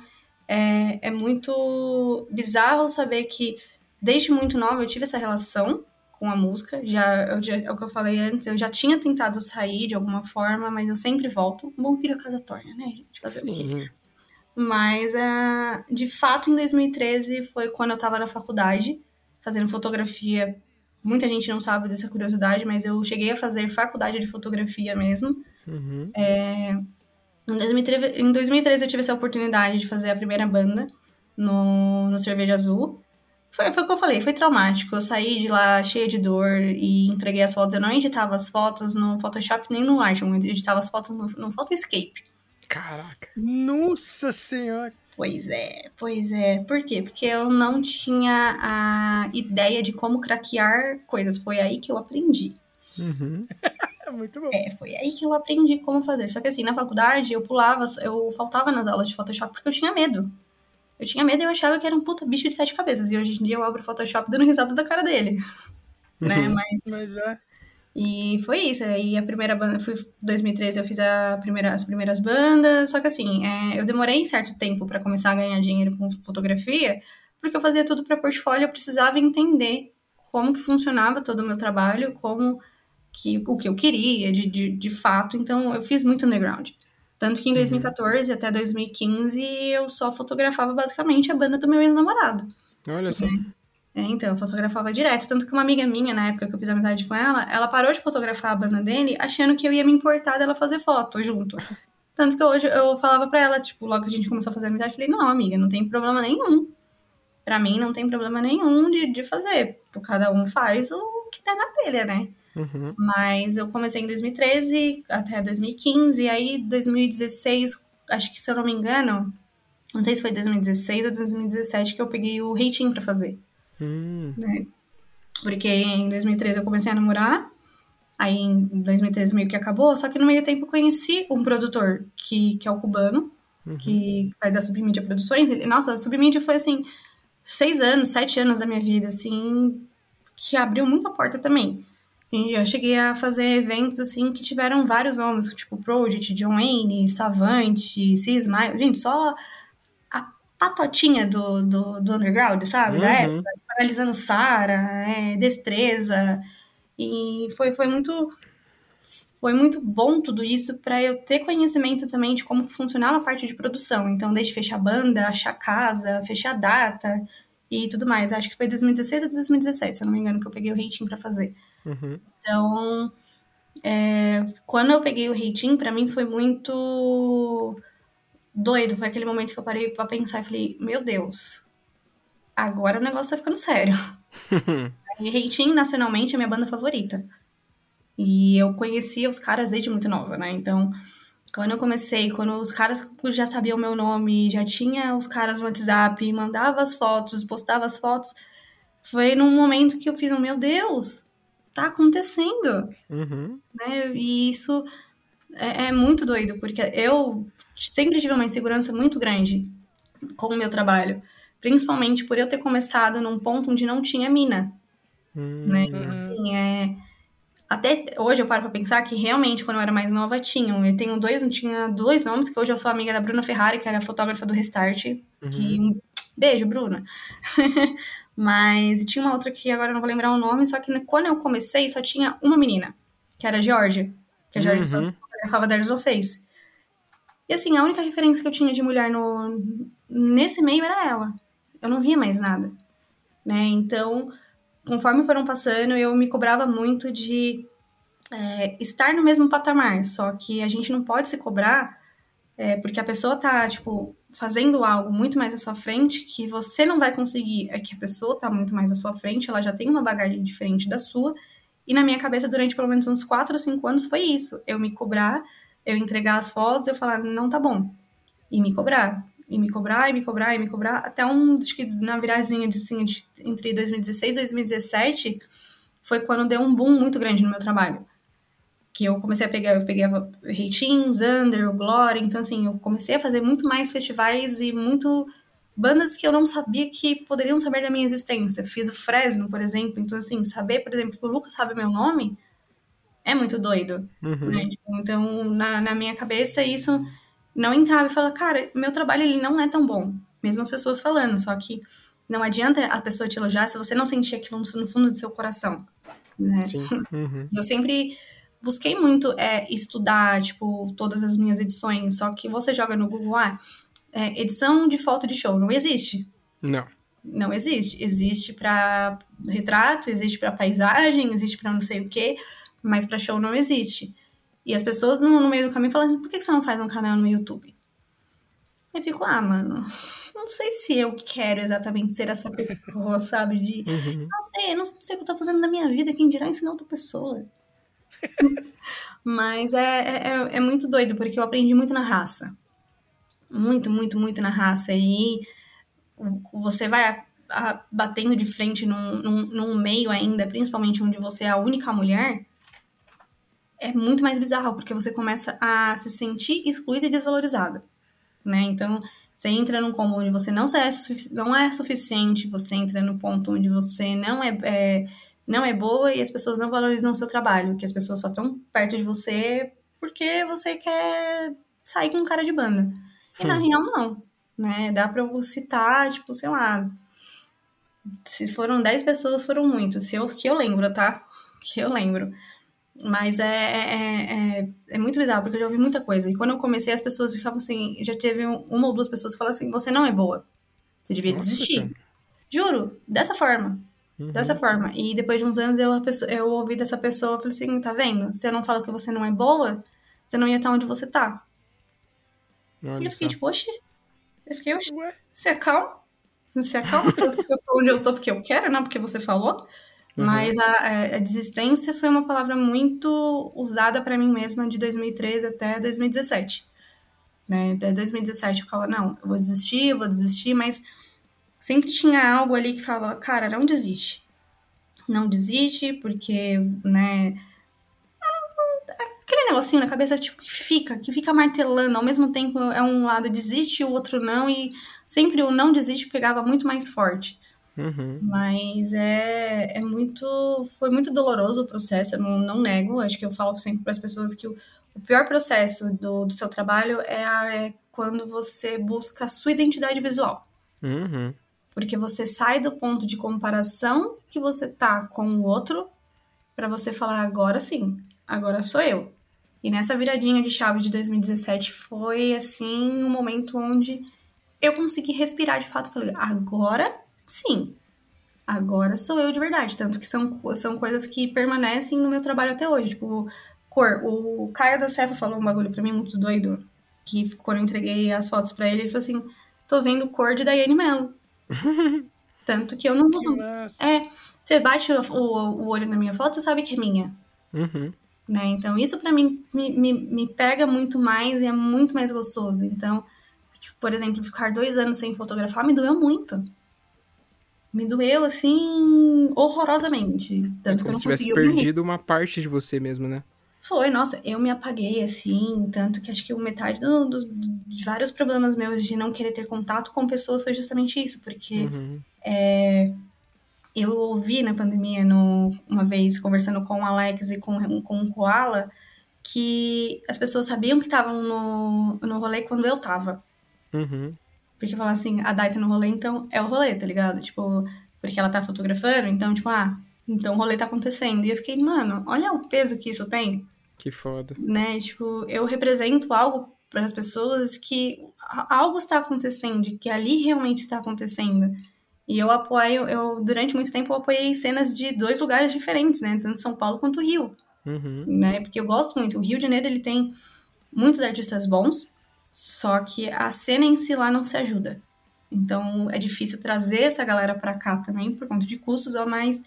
S7: é, é muito bizarro saber que, desde muito nova, eu tive essa relação com a música. Já, eu já, é o que eu falei antes, eu já tinha tentado sair de alguma forma, mas eu sempre volto. Bom filho a casa torna, né, gente? Fazer?
S2: Sim.
S7: Mas, ah, de fato, em 2013 foi quando eu tava na faculdade, fazendo fotografia. Muita gente não sabe dessa curiosidade, mas eu cheguei a fazer faculdade de fotografia mesmo.
S2: Uhum.
S7: Em 2013, em 2013 eu tive essa oportunidade de fazer a primeira banda no, no Cerveja Azul. Foi, foi o que eu falei, foi traumático. Eu saí de lá cheia de dor e entreguei as fotos. Eu não editava as fotos no Photoshop nem no Lightroom, eu editava as fotos no, no Photoscape.
S2: Caraca.
S1: Nossa senhora.
S7: Pois é, pois é. Por quê? Porque eu não tinha a ideia de como craquear coisas. Foi aí que eu aprendi.
S2: Uhum.
S1: É muito bom.
S7: É, foi aí que eu aprendi como fazer. Só que assim, na faculdade eu pulava, eu faltava nas aulas de Photoshop porque eu tinha medo. Eu tinha medo e eu achava que era um puta bicho de sete cabeças. E hoje em dia eu abro o Photoshop dando risada da cara dele. né? Mas
S1: Mas é.
S7: E foi isso. Aí a primeira banda, fui 2013, eu fiz a primeira, as primeiras bandas. Só que assim, é, eu demorei certo tempo pra começar a ganhar dinheiro com fotografia, porque eu fazia tudo pra portfólio, eu precisava entender como que funcionava todo o meu trabalho, como que o que eu queria de, de, de fato. Então eu fiz muito underground. Tanto que em 2014 até 2015 eu só fotografava basicamente a banda do meu ex-namorado.
S2: Olha só.
S7: É, então, eu fotografava direto. Tanto que uma amiga minha, na época que eu fiz amizade com ela, ela parou de fotografar a banda dele, achando que eu ia me importar dela fazer foto junto. Tanto que hoje eu falava pra ela, tipo, logo que a gente começou a fazer amizade, eu falei, não, amiga, não tem problema nenhum. Pra mim, não tem problema nenhum de, de fazer. Tipo, Cada um faz o que tá na telha, né?
S2: Uhum.
S7: Mas eu comecei em 2013 até 2015, e aí 2016, acho que se eu não me engano, não sei se foi 2016 ou 2017 que eu peguei o rating pra fazer
S2: Hum.
S7: né? Porque em 2013 eu comecei a namorar, aí em 2013 meio que acabou, só que no meio tempo eu conheci um produtor que, que é o cubano, que vai da Submídia Produções. Ele- Nossa, a Submídia foi assim, seis anos, sete anos da minha vida, assim, que abriu muita porta também. Eu cheguei a fazer eventos, assim, que tiveram vários nomes, tipo Project, John Wayne, Savante, Cisma, gente, só a patotinha do, do, do underground, sabe? Da
S2: Uhum.
S7: época, analisando Sara, é, Destreza, e foi, foi muito foi muito bom tudo isso para eu ter conhecimento também de como funcionava a parte de produção. Então, desde fechar banda, achar casa, fechar data e tudo mais. Acho que foi 2016 ou 2017, se eu não me engano, que eu peguei o rating para fazer.
S2: Uhum.
S7: Então, é, quando eu peguei o rating, pra mim foi muito doido. Foi aquele momento que eu parei pra pensar e falei, meu Deus, agora o negócio tá ficando sério. e rating, nacionalmente, é minha banda favorita. E eu conhecia os caras desde muito nova, né? Então, quando eu comecei, quando os caras já sabiam o meu nome, já tinha os caras no WhatsApp, mandava as fotos, postava as fotos, foi num momento que eu fiz um, meu Deus, tá acontecendo
S2: Uhum.
S7: né? E isso é, é muito doido, porque eu sempre tive uma insegurança muito grande com o meu trabalho. Principalmente por eu ter começado num ponto onde não tinha mina. Né? Então, assim, é... Até hoje eu paro pra pensar que realmente, quando eu era mais nova, tinham. Eu tenho dois, tinha dois nomes, que hoje eu sou amiga da Bruna Ferrari, que era fotógrafa do Restart. Que... Beijo, Bruna. Mas tinha uma outra que agora eu não vou lembrar o nome, só que quando eu comecei só tinha uma menina, que era a Georgia. Que a Georgia
S2: Uhum.
S7: fotografava of Face. E assim, a única referência que eu tinha de mulher no, nesse meio era ela. Eu não via mais nada. Né? Então, conforme foram passando, eu me cobrava muito de é, estar no mesmo patamar. Só que a gente não pode se cobrar é, porque a pessoa tá, tipo, fazendo algo muito mais à sua frente que você não vai conseguir. É que a pessoa tá muito mais à sua frente, ela já tem uma bagagem diferente da sua. E na minha cabeça, durante pelo menos uns 4 ou 5 anos, foi isso. Eu me cobrar, eu entregar as fotos, eu falar, não tá bom. E me cobrar. E me cobrar, e me cobrar, e me cobrar. Até um, acho que na viradinha de, assim, de, entre 2016 e 2017, foi quando deu um boom muito grande no meu trabalho. Que eu comecei a pegar, eu pegava Ratings, Under, Glory, então assim, eu comecei a fazer muito mais festivais e muito bandas que eu não sabia que poderiam saber da minha existência. Fiz o Fresno, por exemplo, então assim, saber, por exemplo, que o Lucas sabe meu nome é muito doido.
S2: Uhum.
S7: né? Tipo, então, na, na minha cabeça, isso não entrava e falava, cara, meu trabalho ele não é tão bom. Mesmo as pessoas falando, só que não adianta a pessoa te elogiar se você não sentir aquilo no no fundo do seu coração. Né?
S2: Sim. Uhum.
S7: Eu sempre busquei muito é, estudar, tipo, todas as minhas edições, só que você joga no Google, ah, é, edição de foto de show, não existe.
S2: Não.
S7: Não existe. Existe para retrato, existe para paisagem, existe para não sei o quê, mas para show não existe. E as pessoas no, no meio do caminho falam, por que você não faz um canal no YouTube? Eu fico, ah, mano, não sei se eu quero exatamente ser essa pessoa, sabe? De,
S2: Uhum.
S7: não sei, eu não sei o que eu tô fazendo na minha vida, quem dirá ensinar outra pessoa. Mas é, é, é- é muito doido, porque eu aprendi muito na raça. Muito, muito, muito na raça. E você vai a- a- batendo de frente num, num, num meio ainda, principalmente onde você é a única mulher, é muito mais bizarro, porque você começa a se sentir excluída e desvalorizada. Né? Então, você entra num combo onde você não é, não é suficiente, você entra no ponto onde você não é, é- não é boa e as pessoas não valorizam o seu trabalho, que as pessoas só estão perto de você porque você quer sair com cara de banda. E na real, não. Né? Dá pra eu citar, tipo, sei lá. Se foram 10 pessoas, foram muitos. Se eu, que eu lembro, tá? Que eu lembro. Mas é, é, é, é muito bizarro, porque eu já ouvi muita coisa. E quando eu comecei, as pessoas ficavam assim. Já teve um- uma ou duas pessoas que falaram assim: você não é boa. Você devia
S2: Nossa,
S7: desistir.
S2: cara.
S7: Juro, dessa forma.
S2: Uhum.
S7: Dessa forma. E depois de uns anos eu, a pessoa- eu ouvi dessa pessoa e falei assim: tá vendo? Se eu não falo que você não é boa, você não ia estar onde você tá. E
S2: Olha
S7: eu fiquei
S2: só.
S7: tipo, oxi. Eu fiquei, oxi,
S2: Ué.
S7: se acalma. Se acalma. Eu tô onde eu tô porque eu quero, não porque você falou.
S2: Uhum.
S7: Mas a, a- a desistência foi uma palavra muito usada pra mim mesma de 2013 até 2017. Né? Até 2017 eu ficava, não, eu vou desistir, eu vou desistir, mas sempre tinha algo ali que falava, cara, não desiste. Não desiste, porque, né, aquele negocinho na cabeça tipo, que fica, que fica martelando. Ao mesmo tempo, é um lado desiste e o outro não. E sempre o não desiste pegava muito mais forte.
S2: Uhum.
S7: Mas é, é muito. Foi muito doloroso o processo, eu não, não nego. Acho que eu falo sempre para as pessoas que o, o pior processo do, do seu trabalho é, a- é quando você busca a sua identidade visual.
S2: Uhum.
S7: Porque você sai do ponto de comparação que você tá com o outro para você falar agora sim, agora sou eu. E nessa viradinha de chave de 2017 foi assim um momento onde eu consegui respirar de fato. Falei, agora sim, agora sou eu de verdade. Tanto que são, são coisas que permanecem no meu trabalho até hoje. Tipo, cor. O Caio da Cefa falou um bagulho pra mim muito doido. Que quando eu entreguei as fotos pra ele, ele falou assim: tô vendo cor de Daiane Mello. Tanto que eu não uso. É, você bate o, o, o olho na minha foto, você sabe que é minha.
S2: Uhum.
S7: Né? Então, isso pra mim me, me, me pega muito mais e é muito mais gostoso. Então, por exemplo, ficar dois anos sem fotografar me doeu muito. Me doeu, assim, horrorosamente. Tanto que eu não
S2: se tivesse
S7: consegui ouvir
S2: perdido uma parte de você mesmo, né?
S7: Foi, nossa, eu me apaguei assim, tanto que acho que metade do, do, de vários problemas meus de não querer ter contato com pessoas foi justamente isso, porque
S2: Uhum.
S7: é, eu ouvi na pandemia, no, uma vez, conversando com o Alex e com, com o Koala, que as pessoas sabiam que estavam no, no rolê quando eu tava.
S2: Uhum.
S7: Porque falar assim, a Dai tá no rolê, então é o rolê, tá ligado? Tipo, porque ela tá fotografando, então, tipo, ah, então o rolê tá acontecendo. E eu fiquei, mano, olha o peso que isso tem
S2: Que foda.
S7: né? Tipo, eu represento algo para as pessoas que algo está acontecendo, que ali realmente está acontecendo. E eu apoio, eu durante muito tempo eu apoiei cenas de dois lugares diferentes, né? Tanto São Paulo quanto Rio,
S2: Uhum.
S7: né? Porque eu gosto muito. O Rio de Janeiro ele tem muitos artistas bons, só que a cena em si lá não se ajuda. Então é difícil trazer essa galera para cá também por conta de custos, ou mais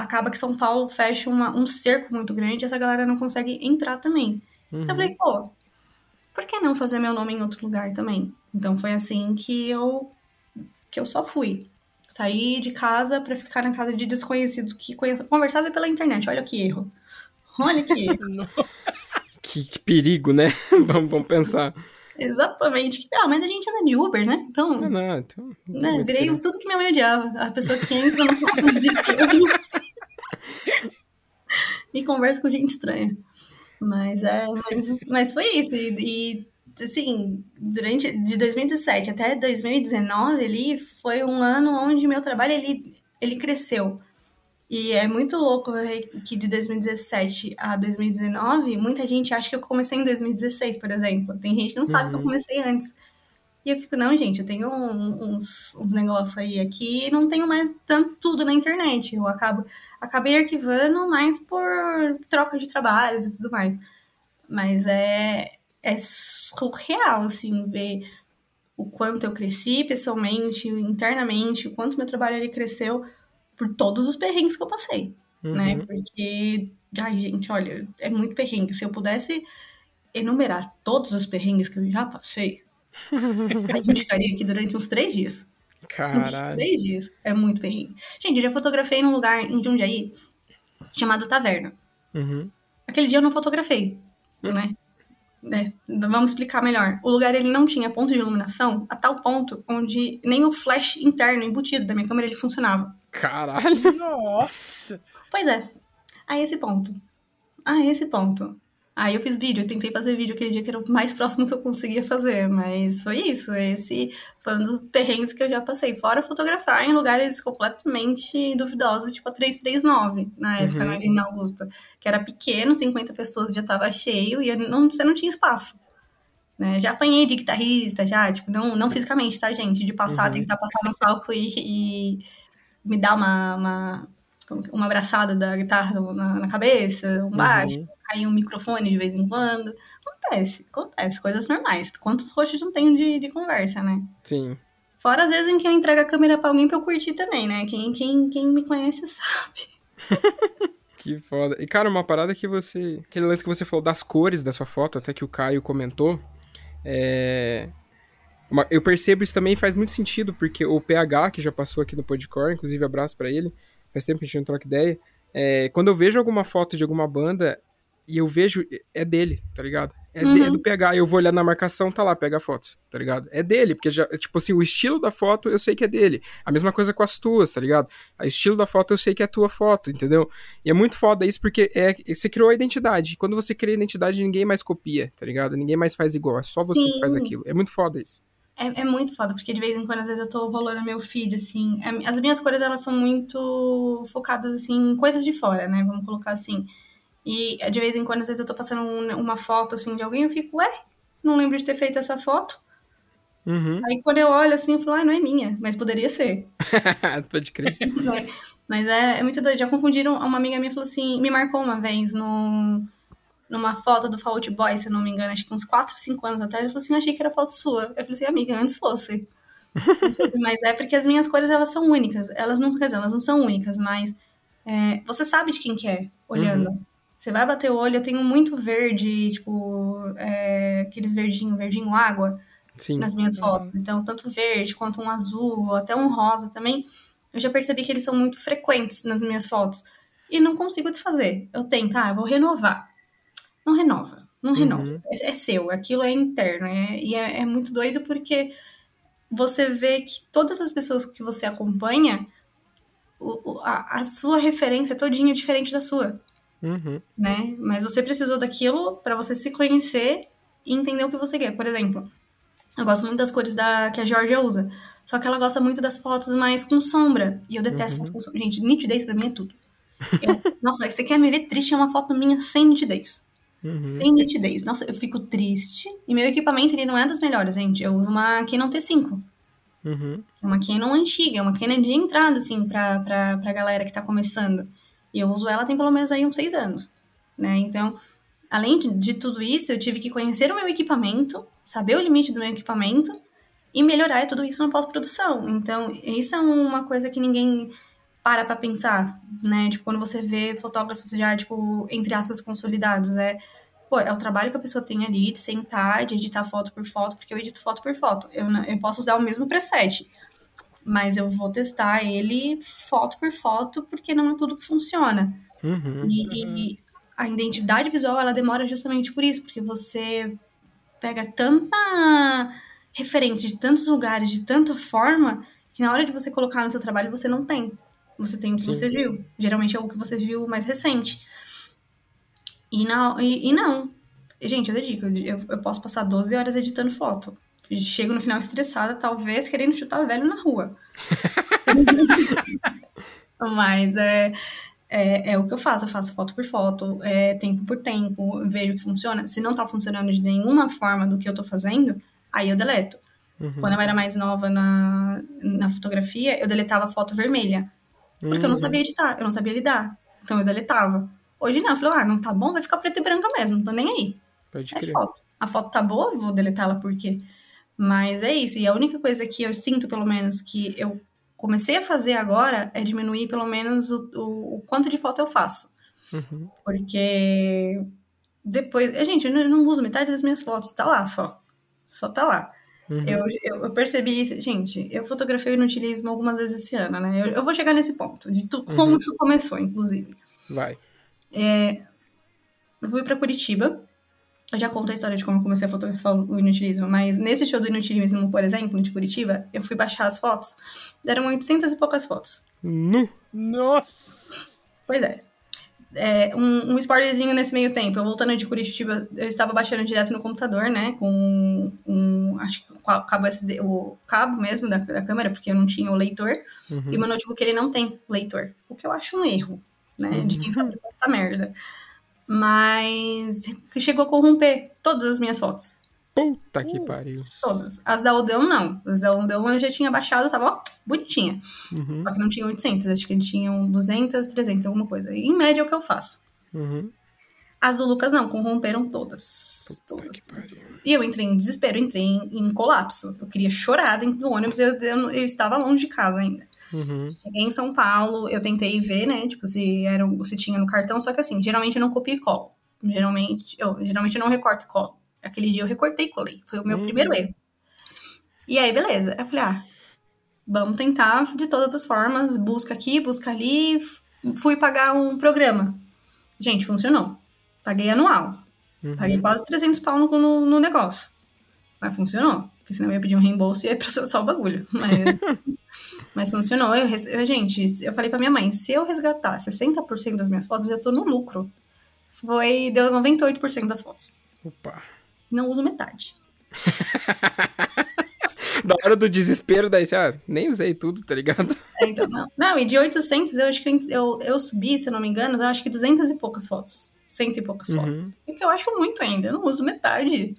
S7: acaba que São Paulo fecha uma- um cerco muito grande e essa galera não consegue entrar também.
S2: Uhum.
S7: Então eu falei, pô, por que não fazer meu nome em outro lugar também? Então foi assim que eu que eu só fui. Saí de casa pra ficar na casa de desconhecidos que conversava pela internet. Olha que erro. Olha que erro.
S2: Que, que perigo, né? vamos, vamos pensar.
S7: Exatamente. Ah, mas a gente anda de Uber, né? Então,
S2: Ah, não, então. não
S7: né, virei tudo que minha mãe odiava. A pessoa que entra no e conversa com gente estranha. Mas é, mas, mas foi isso. E, e, assim, durante de 2017 até 2019 ali foi um ano onde meu trabalho ele, ele cresceu. E é muito louco ver que de 2017 a 2019, muita gente acha que eu comecei em 2016, por exemplo. Tem gente que não sabe que eu
S2: Uhum.
S7: comecei antes. E eu fico, não, gente, eu tenho um- uns, uns negócios aí aqui e não tenho mais tanto tudo na internet. Eu acabo, acabei arquivando mais por troca de trabalhos e tudo mais. Mas é, é surreal, assim, ver o quanto eu cresci pessoalmente, internamente, o quanto meu trabalho ali cresceu por todos os perrengues que eu passei, né?
S2: Uhum.
S7: Porque, ai, gente, olha, é muito perrengue. Se eu pudesse enumerar todos os perrengues que eu já passei, a gente ficaria aqui durante uns três dias. Uns
S2: Caralho.
S7: três dias. É muito perrengue. Gente, eu já fotografei num lugar em Jundiaí chamado Taverna.
S2: Uhum.
S7: Aquele dia eu não fotografei, né? É, vamos explicar melhor. O lugar ele não tinha ponto de iluminação a tal ponto onde nem o flash interno embutido da minha câmera ele funcionava.
S2: Caralho.
S1: Nossa!
S7: Pois é. A esse ponto. A esse ponto. Aí eu fiz vídeo, eu tentei fazer vídeo aquele dia que era o mais próximo que eu conseguia fazer, mas foi isso. Esse foi um dos perrengues que eu já passei. Fora fotografar em lugares completamente duvidosos, tipo a 339, na época,
S2: Uhum.
S7: na Avenida Augusta. Que era pequeno, 50 pessoas já tava cheio e não, você não tinha espaço. Né? Já apanhei de guitarrista, já, tipo, não, não fisicamente, tá, gente? De passar,
S2: Uhum.
S7: tentar passar no palco e, e me dar uma, uma, uma abraçada da guitarra na, na cabeça, um baixo,
S2: Uhum.
S7: Cair um microfone de vez em quando. Acontece, acontece, coisas normais. Quantos rostos não tenho de, de conversa, né?
S2: Sim.
S7: Fora às vezes em que eu entrego a câmera pra alguém pra eu curtir também, né? Quem, quem, quem me conhece sabe.
S2: Que foda. E, cara, uma parada que você. Aquele lance que você falou das cores da sua foto, até que o Caio comentou. É. uma- eu percebo isso também faz muito sentido, porque o PH, que já passou aqui no Podcore, inclusive abraço pra ele, faz tempo que a gente não troca ideia. é, quando eu vejo alguma foto de alguma banda e eu vejo, é dele, tá ligado? É, de- é
S7: Uhum.
S2: do PH, eu vou olhar na marcação, tá lá, pega a foto, tá ligado? É dele, porque já, tipo assim, o estilo da foto eu sei que é dele. A mesma coisa com as tuas, tá ligado? O estilo da foto eu sei que é a tua foto, entendeu? E é muito foda isso porque é, você criou a identidade. Quando você cria a identidade, ninguém mais copia, tá ligado? Ninguém mais faz igual. É só você que faz
S7: Sim.
S2: aquilo. É muito foda isso.
S7: É, é muito foda, porque de vez em quando, às vezes, eu tô rolando meu feed, assim. é- As minhas cores, elas são muito focadas, assim, em coisas de fora, né? Vamos colocar assim. E é, de vez em quando, às vezes, eu tô passando um- uma foto, assim, de alguém, eu fico, ué, não lembro de ter feito essa foto.
S2: Uhum.
S7: Aí quando eu olho, assim, eu falo, ah, não é minha, mas poderia ser.
S2: Pode crer.
S7: né? Mas é, é muito doido. Já confundiram, uma amiga minha falou assim, me marcou uma vez no, numa foto do Fall Out Boy, se eu não me engano, acho que uns 4, 5 anos atrás. Ela falou assim, achei que era foto sua. Eu falei assim, amiga, antes fosse. Eu assim, mas é porque as minhas cores, elas são únicas. Elas não, quer dizer, elas não são únicas, mas é, você sabe de quem que é, olhando. Você vai bater o olho, eu tenho muito verde, tipo, é, aqueles verdinho, verdinho água
S2: Sim.
S7: nas minhas fotos. Então, tanto verde quanto um azul, ou até um rosa também, eu já percebi que eles são muito frequentes nas minhas fotos. E não consigo desfazer. Eu tento, ah, eu vou renovar. não renova. Não renova.
S2: Uhum.
S7: É, é seu, aquilo é interno. é- e é, é muito doido porque você vê que todas as pessoas que você acompanha, a, a sua referência é todinha diferente da sua,
S2: Uhum.
S7: né? Mas você precisou daquilo pra você se conhecer e entender o que você quer. Por exemplo, eu gosto muito das cores da, que a Georgia usa. Só que ela gosta muito das fotos mais com sombra. E eu detesto fotos com sombra. Gente, nitidez pra mim é tudo. Eu- nossa, você quer me ver triste? É uma foto minha sem nitidez.
S2: Uhum.
S7: Sem nitidez. Nossa, eu fico triste. E meu equipamento, ele não é dos melhores, gente. Eu uso uma Canon T5.
S2: Uhum.
S7: É uma Canon antiga, é uma Canon de entrada, assim, pra, pra, pra galera que tá começando. E eu uso ela tem pelo menos aí uns seis anos, né? Então, além de, de tudo isso, eu tive que conhecer o meu equipamento, saber o limite do meu equipamento e melhorar tudo isso na pós-produção. Então, isso é uma coisa que ninguém para pra pensar, né? Tipo, quando você vê fotógrafos já, tipo, entre aspas, consolidados, é... Pô, é o trabalho que a pessoa tem ali de sentar, de editar foto por foto, porque eu edito foto por foto. Eu, não- eu posso usar o mesmo preset, mas eu vou testar ele foto por foto, porque não é tudo que funciona.
S2: Uhum.
S7: E, e a identidade visual, ela demora justamente por isso, porque você pega tanta referência de tantos lugares, de tanta forma, que na hora de você colocar no seu trabalho, você não tem. Você tem o que
S2: Sim.
S7: você viu. Geralmente é o que você viu mais recente. E não. E, e não. Gente, eu dedico. Eu, eu posso passar 12 horas editando foto. Chego no final estressada, talvez querendo chutar velho na rua. Mas é, é, é o que eu faço. Eu faço foto por foto, é, tempo por tempo, vejo que funciona. Se não tá funcionando de nenhuma forma do que eu tô fazendo, aí eu deleto.
S2: Uhum.
S7: Quando eu era mais nova na, na fotografia, eu deletava foto vermelha. Porque eu não
S2: Uhum.
S7: sabia editar, eu não sabia lidar. Então eu deletava. Hoje não, eu falei, ah, não tá bom, vai ficar preto e branca mesmo, não tô nem aí.
S2: Pode
S7: É
S2: crer.
S7: foto. A foto tá boa, vou deletá-la por quê? Mas é isso. E a única coisa que eu sinto, pelo menos, que eu comecei a fazer agora é diminuir, pelo menos, o, o, o quanto de foto eu faço.
S2: Uhum.
S7: Porque depois. eh, Gente, eu não, eu não uso metade das minhas fotos, tá lá só. Só tá lá.
S2: Uhum.
S7: Eu, eu, eu percebi isso. Gente, eu fotografei o inutilismo algumas vezes esse ano, né? Eu, eu vou chegar nesse ponto, de tu, como
S2: Uhum.
S7: isso começou, inclusive.
S2: Vai.
S7: Eu fui pra Curitiba. Eu já conto a história de como eu comecei a fotografar o inutilismo, mas nesse show do inutilismo, por exemplo, de Curitiba, eu fui baixar as fotos. Deram 800 e poucas fotos.
S1: Nossa!
S7: Pois é. É, um, um spoilerzinho nesse meio tempo. Eu voltando de Curitiba, eu estava baixando direto no computador, né? Com um. Acho que o cabo SD, o cabo mesmo da, da câmera, porque eu não tinha o leitor.
S2: Uhum.
S7: E meu notebook ele não tem leitor. O que eu acho um erro, né? De quem fabrica essa merda. Mas que chegou a corromper todas as minhas fotos.
S2: Puta que pariu.
S7: Todas. As da Odeon, não. As da Odeon eu já tinha baixado, tava ó, bonitinha.
S2: Uhum.
S7: Só que não tinha 800, acho que tinham 200, 300, alguma coisa. E, em média é o que eu faço.
S2: Uhum.
S7: As do Lucas não, corromperam todas.
S2: Puta
S7: Todas, todas, todas. E eu entrei em desespero, entrei em, em colapso. Eu queria chorar dentro do ônibus, eu, eu, eu estava longe de casa ainda.
S2: Uhum.
S7: Cheguei em São Paulo, eu tentei ver, né, tipo, se, era, se tinha no cartão, só que assim, geralmente eu não copio e colo. Geralmente, eu, geralmente eu não recorto e colo. Aquele dia eu recortei e colei. Foi o meu
S2: Hum.
S7: primeiro erro. E aí, beleza. Eu falei, ah, vamos tentar de todas as formas, busca aqui, busca ali. Fui pagar um programa. Gente, funcionou. Paguei anual.
S2: Uhum.
S7: Paguei quase 300 pau no, no, no negócio. Mas funcionou. Porque senão eu ia pedir um reembolso e ia processar o bagulho. Mas, mas funcionou. Eu, eu- gente, eu falei pra minha mãe, se eu resgatar 60% das minhas fotos, eu tô no lucro. Foi, deu 98% das fotos.
S2: Opa.
S7: Não uso metade.
S2: Da hora do desespero, daí já nem usei tudo, tá ligado?
S7: É, então, não. não, e de 800, eu acho que eu, eu subi, se eu não me engano, eu acho que 200 e poucas fotos. Cento e poucas
S2: Uhum.
S7: fotos. O que eu acho muito ainda, eu não uso metade.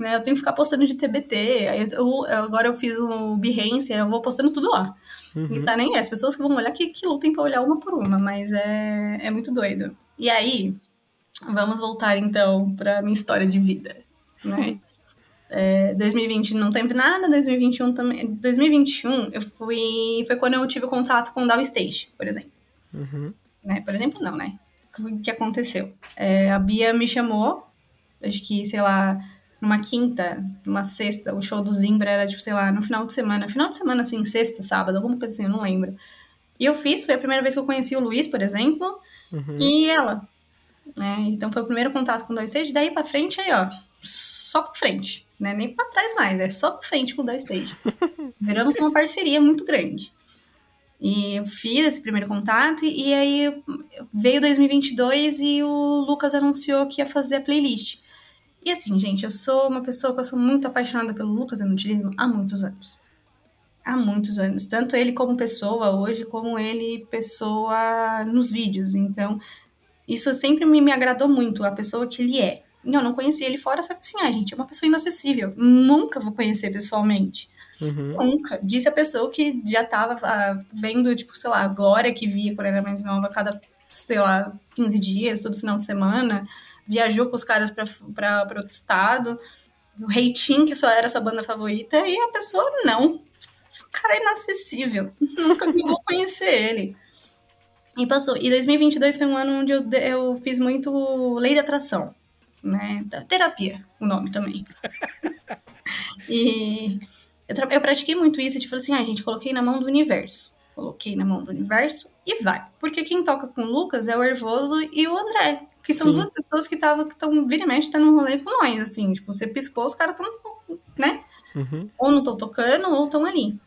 S7: Né? Eu tenho que ficar postando de TBT, aí eu, agora eu fiz o Behance, eu vou postando tudo lá.
S2: Uhum.
S7: E tá nem é, as pessoas que vão olhar que, que lutem pra olhar uma por uma, mas é, é muito doido. E aí, vamos voltar então pra minha história de vida, né? É, 2020 não teve nada, 2021 também. 2021 eu fui. Foi quando eu tive contato com o Downstage, por exemplo.
S2: Uhum.
S7: Né? Por exemplo, não, né? O que aconteceu? É, a Bia me chamou, acho que, sei lá, numa quinta, numa sexta, o show do Zimbra era, tipo, sei lá, no final de semana. Final de semana, assim, sexta, sábado, alguma coisa assim, eu não lembro. E eu fiz, foi a primeira vez que eu conheci o Luiz, por exemplo,
S2: Uhum.
S7: e ela. né? Então foi o primeiro contato com o Stage, daí pra frente aí, ó, só pra frente, né? Nem pra trás mais, é só pra frente com o Stage. Viramos uma parceria muito grande. E eu fiz esse primeiro contato, e aí veio 2022 e o Lucas anunciou que ia fazer a playlist. E assim, gente, eu sou uma pessoa que eu sou muito apaixonada pelo Lucas Inutilismo há muitos anos. Há muitos anos. Tanto ele como pessoa hoje, como ele pessoa nos vídeos. Então, isso sempre me, me agradou muito, a pessoa que ele é. Eu não conhecia ele fora, só que assim, a gente é uma pessoa inacessível. Nunca vou conhecer pessoalmente.
S2: Uhum.
S7: Nunca. Disse a pessoa que já tava ah, vendo, tipo, sei lá, a Glória que via quando era mais nova, cada, sei lá, 15 dias, todo final de semana. Viajou com os caras pra outro estado. O Reitinho, que só era sua banda favorita, e a pessoa não. Esse cara é inacessível. Nunca vou conhecer ele. E passou. E 2022 foi um ano onde eu, eu fiz muito lei de atração, né? Terapia, o nome também. e eu, eu pratiquei muito isso, tipo assim, ah, gente, coloquei na mão do universo. Coloquei na mão do universo e vai. Porque quem toca com o Lucas é o Hervoso e o André. Que são Sim. duas pessoas que estavam, que estão, vira e mexe, tá num rolê com nós, assim. Tipo, você piscou, os caras estão, né?
S2: Uhum.
S7: Ou não estão tocando, ou estão ali.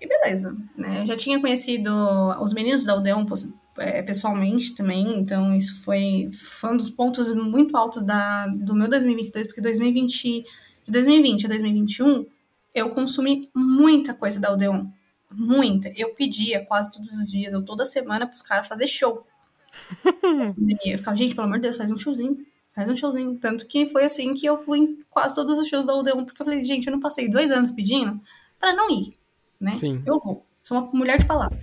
S7: E beleza, né? Eu já tinha conhecido os meninos da Odeon é, pessoalmente também, então isso foi, foi um dos pontos muito altos da, do meu 2022, porque 2020, de 2020 a 2021 eu consumi muita coisa da Odeon. Muita. Eu pedia quase todos os dias, ou toda semana, pros caras fazer show. eu ficava, gente, pelo amor de Deus, faz um showzinho. Faz um showzinho. Tanto que foi assim que eu fui em quase todos os shows da Odeon, porque eu falei, gente, eu não passei dois anos pedindo para não ir, né?
S2: Sim.
S7: Eu vou. Sou uma mulher de palavra.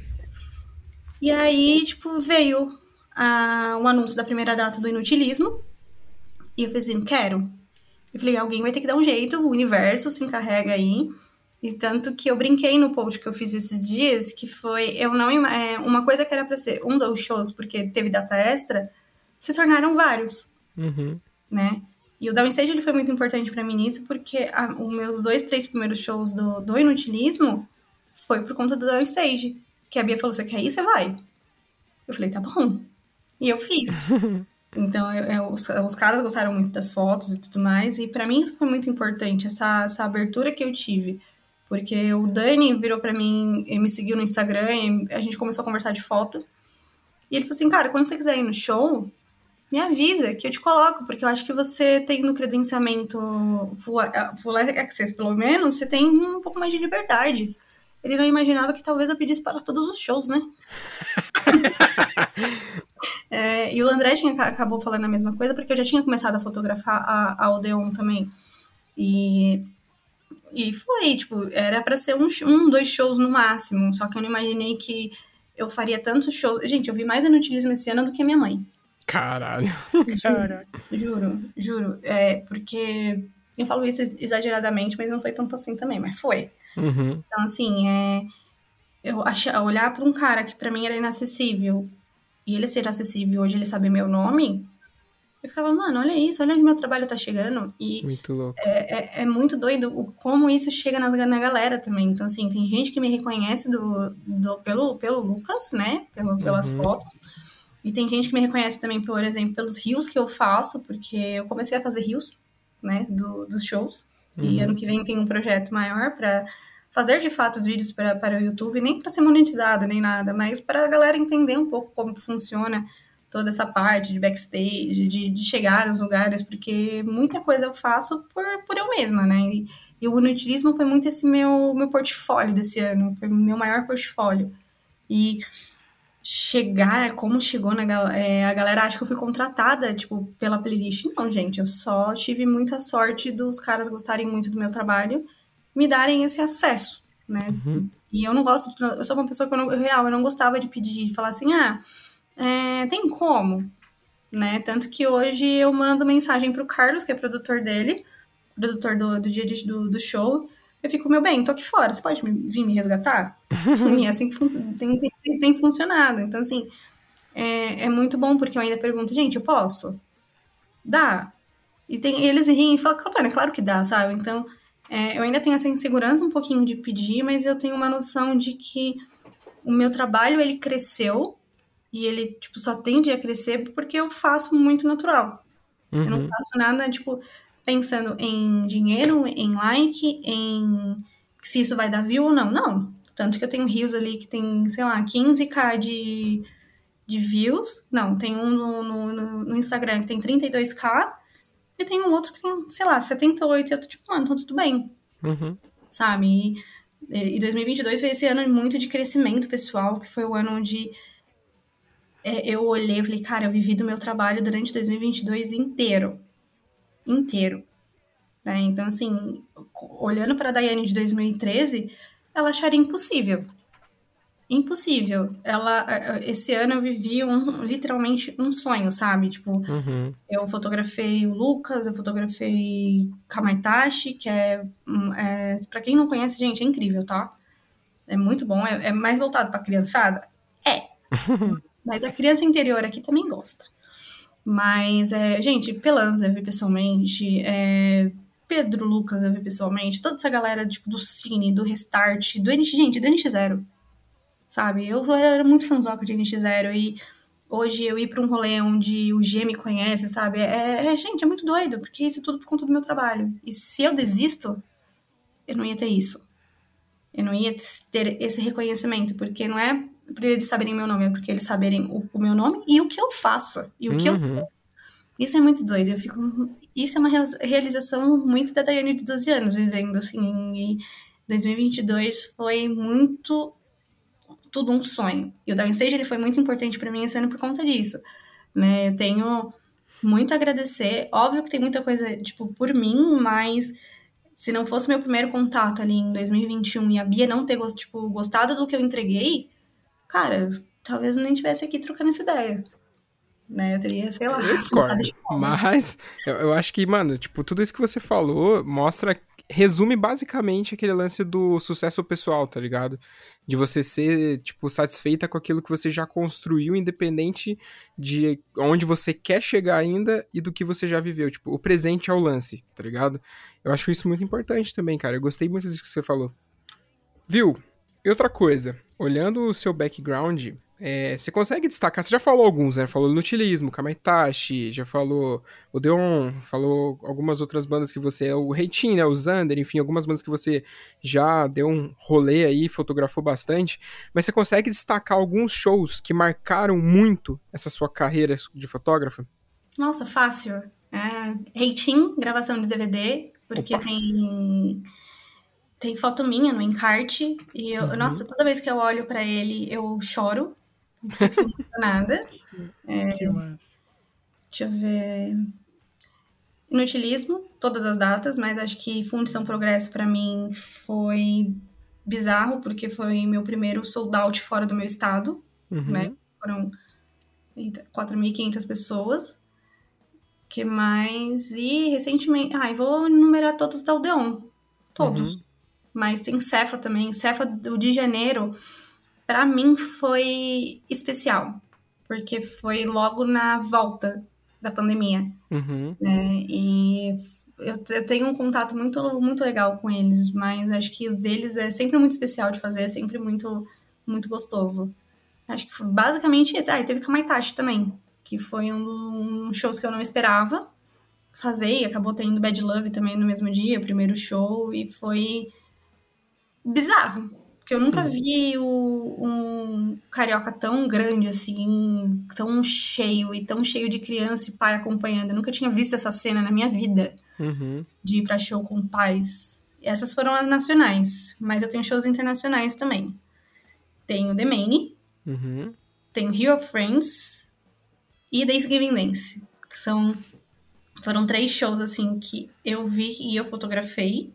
S7: E aí, tipo, veio a, o anúncio da primeira data do inutilismo. E eu falei assim, quero. Eu falei, alguém vai ter que dar um jeito, o universo se encarrega aí. E tanto que eu brinquei no post que eu fiz esses dias, que foi, eu não, é, uma coisa que era pra ser um dos shows, porque teve data extra, se tornaram vários,
S2: uhum.
S7: né? E o Downstage, ele foi muito importante para mim nisso, porque a, os meus dois, três primeiros shows do, do Inutilismo foi por conta do Downstage. Que a Bia falou, você quer ir? Você vai. Eu falei, tá bom. E eu fiz. Então, eu, eu, os, os, caras gostaram muito das fotos e tudo mais, e para mim isso foi muito importante, essa, essa abertura que eu tive. Porque o Dani virou para mim, me seguiu no Instagram, a gente começou a conversar de foto. E ele falou assim: Cara, quando você quiser ir no show, me avisa que eu te coloco, porque eu acho que você tem no credenciamento full, full access, pelo menos, você tem um pouco mais de liberdade. Ele não imaginava que talvez eu pedisse para todos os shows, né? É, e o André tinha, acabou falando a mesma coisa, porque eu já tinha começado a fotografar a, a Odeon também. E, e foi, tipo, era para ser um, um, dois shows no máximo, só que eu não imaginei que eu faria tantos shows. Gente, eu vi mais inutilismo esse ano do que a minha mãe.
S2: Caralho.
S7: Juro, juro, juro. É, porque eu falo isso exageradamente, mas não foi tanto assim também, mas foi.
S2: Uhum.
S7: Então, assim, é, eu achar, olhar para um cara que para mim era inacessível e ele ser acessível hoje, ele saber meu nome, eu ficava, mano, olha isso, olha onde meu trabalho tá chegando. E
S2: muito louco.
S7: É, é, é, muito doido o, como isso chega nas, na galera também. Então, assim, tem gente que me reconhece do, do, pelo, pelo Lucas, né? Pelo, pelas
S2: Uhum.
S7: fotos. E tem gente que me reconhece também, por exemplo, pelos rios que eu faço, porque eu comecei a fazer rios, né? Do, dos shows. E
S2: Uhum.
S7: ano que vem tem um projeto maior para fazer de fato os vídeos pra, para o YouTube, nem para ser monetizado, nem nada, mas para a galera entender um pouco como que funciona toda essa parte de backstage, de, de chegar nos lugares, porque muita coisa eu faço por, por eu mesma, né? E, e o inutilismo foi muito esse meu, meu portfólio desse ano, foi o meu maior portfólio. E chegar, como chegou na é, a galera acha que eu fui contratada, tipo, pela playlist. Não, gente, eu só tive muita sorte dos caras gostarem muito do meu trabalho, me darem esse acesso, né?
S2: Uhum.
S7: E eu não gosto, de, eu sou uma pessoa que eu não, eu, real, eu não gostava de pedir, de falar assim, ah, é, tem como, né? Tanto que hoje eu mando mensagem pro Carlos, que é produtor dele, produtor do, do dia de- do, do show, eu fico, meu bem, tô aqui fora, você pode me- vir me resgatar? e é assim que fun- tem, tem, tem funcionado. Então, assim, é, é muito bom, porque eu ainda pergunto, gente, eu posso? Dá. E tem, eles riem e falam, cara, é claro que dá, sabe? Então, é, eu ainda tenho essa insegurança um pouquinho de pedir, mas eu tenho uma noção de que o meu trabalho, ele cresceu e ele, tipo, só tende a crescer porque eu faço muito natural. Eu não
S2: Uhum.
S7: faço nada, tipo, pensando em dinheiro, em like, em se isso vai dar view ou não. Não. Tanto que eu tenho rios ali que tem, sei lá, 15k de, de views. Não, tem um no, no, no- Instagram que tem 32k. E tem um outro que tem, sei lá, 78. E eu tô tipo, mano, tá tudo bem
S2: Uhum.
S7: sabe? E, e 2022 foi esse ano muito de crescimento pessoal, que foi o ano onde é, eu olhei e falei, cara, eu vivi do meu trabalho durante 2022 inteiro. Inteiro. Né? Então, assim, olhando para a Daiane de 2013, ela acharia impossível. Impossível. Ela, esse ano eu vivi um, literalmente um sonho, sabe? Tipo,
S2: Uhum.
S7: eu fotografei o Lucas, eu fotografei Kamaitachi, que é, é para quem não conhece, gente, é incrível, tá? É muito bom, é, é mais voltado pra criançada? É. Mas a criança interior aqui também gosta. Mas, é, gente, Pelanza eu vi pessoalmente, é, Pedro Lucas eu vi pessoalmente, toda essa galera tipo, do Cine, do Restart, do NX, gente, do NX0, sabe? Eu era muito fãzoca de NX0 e hoje eu ir pra um rolê onde o G me conhece, sabe? É, é, gente, é muito doido, porque isso é tudo por conta do meu trabalho. E se eu desisto, eu não ia ter isso. Eu não ia ter esse reconhecimento, porque não é por eles saberem meu nome, é porque eles saberem o, o meu nome e o que eu faço, e o que eu
S2: Uhum.
S7: sou. Isso é muito doido, eu fico... Isso é uma real- realização muito da Daiane de 12 anos, vivendo, assim, e 2022 foi muito tudo um sonho. E o Downstage ele foi muito importante para mim esse ano por conta disso, né? Eu tenho muito a agradecer. Óbvio que tem muita coisa, tipo, por mim, mas se não fosse meu primeiro contato ali em 2021 e a Bia não ter, tipo, gostado do que eu entreguei, cara, talvez eu nem estivesse aqui trocando essa ideia. Né? Eu teria, sei lá,
S2: Eu discordo.
S7: fome.
S2: Mas eu, eu acho que, mano, tipo, tudo isso que você falou mostra. Resume basicamente aquele lance do sucesso pessoal, tá ligado? De você ser, tipo, satisfeita com aquilo que você já construiu, independente de onde você quer chegar ainda e do que você já viveu. Tipo, o presente é o lance, tá ligado? Eu acho isso muito importante também, cara. Eu gostei muito disso que você falou. Viu? E outra coisa, olhando o seu background, é, você consegue destacar, você já falou alguns, né? Falou Nutilismo, Kamaitachi, já falou Odeon, falou algumas outras bandas que você, o Reitin, né? O Zander, enfim, algumas bandas que você já deu um rolê aí, fotografou bastante, mas você consegue destacar alguns shows que marcaram muito essa sua carreira de fotógrafa?
S7: Nossa, fácil. É, Reitin, gravação de DVD, porque
S2: Opa.
S7: tem tem foto minha no encarte e eu,
S2: Uhum.
S7: nossa, toda vez que eu olho pra ele, eu choro. Eu fico emocionada.
S1: Que massa.
S7: Deixa eu ver. Inutilismo, todas as datas, mas acho que Fundição Progresso pra mim foi bizarro, porque foi meu primeiro sold out fora do meu estado,
S2: Uhum.
S7: né? Foram eita, 4.500 pessoas. que mais? E recentemente. Ai, vou enumerar todos da Odeon. Todos.
S2: Uhum.
S7: Mas tem Cefa também. Cefa do de janeiro, pra mim foi especial. Porque foi logo na volta da pandemia.
S2: Uhum.
S7: né? E eu, eu tenho um contato muito, muito legal com eles, mas acho que o deles é sempre muito especial de fazer, é sempre muito, muito gostoso. Acho que foi basicamente esse. Ah, e teve Kamaitachi também, que foi um dos shows que eu não esperava fazer, e acabou tendo Bad Love também no mesmo dia, o primeiro show, e foi bizarro. Porque eu nunca vi o, um carioca tão grande assim, tão cheio e tão cheio de criança e pai acompanhando. Eu nunca tinha visto essa cena na minha vida
S2: Uhum.
S7: de ir pra show com pais. Essas foram as nacionais, mas eu tenho shows internacionais também. Tenho The Maine,
S2: Uhum.
S7: tenho Hero Friends e Thanksgiving Dance. Que são foram três shows assim que eu vi e eu fotografei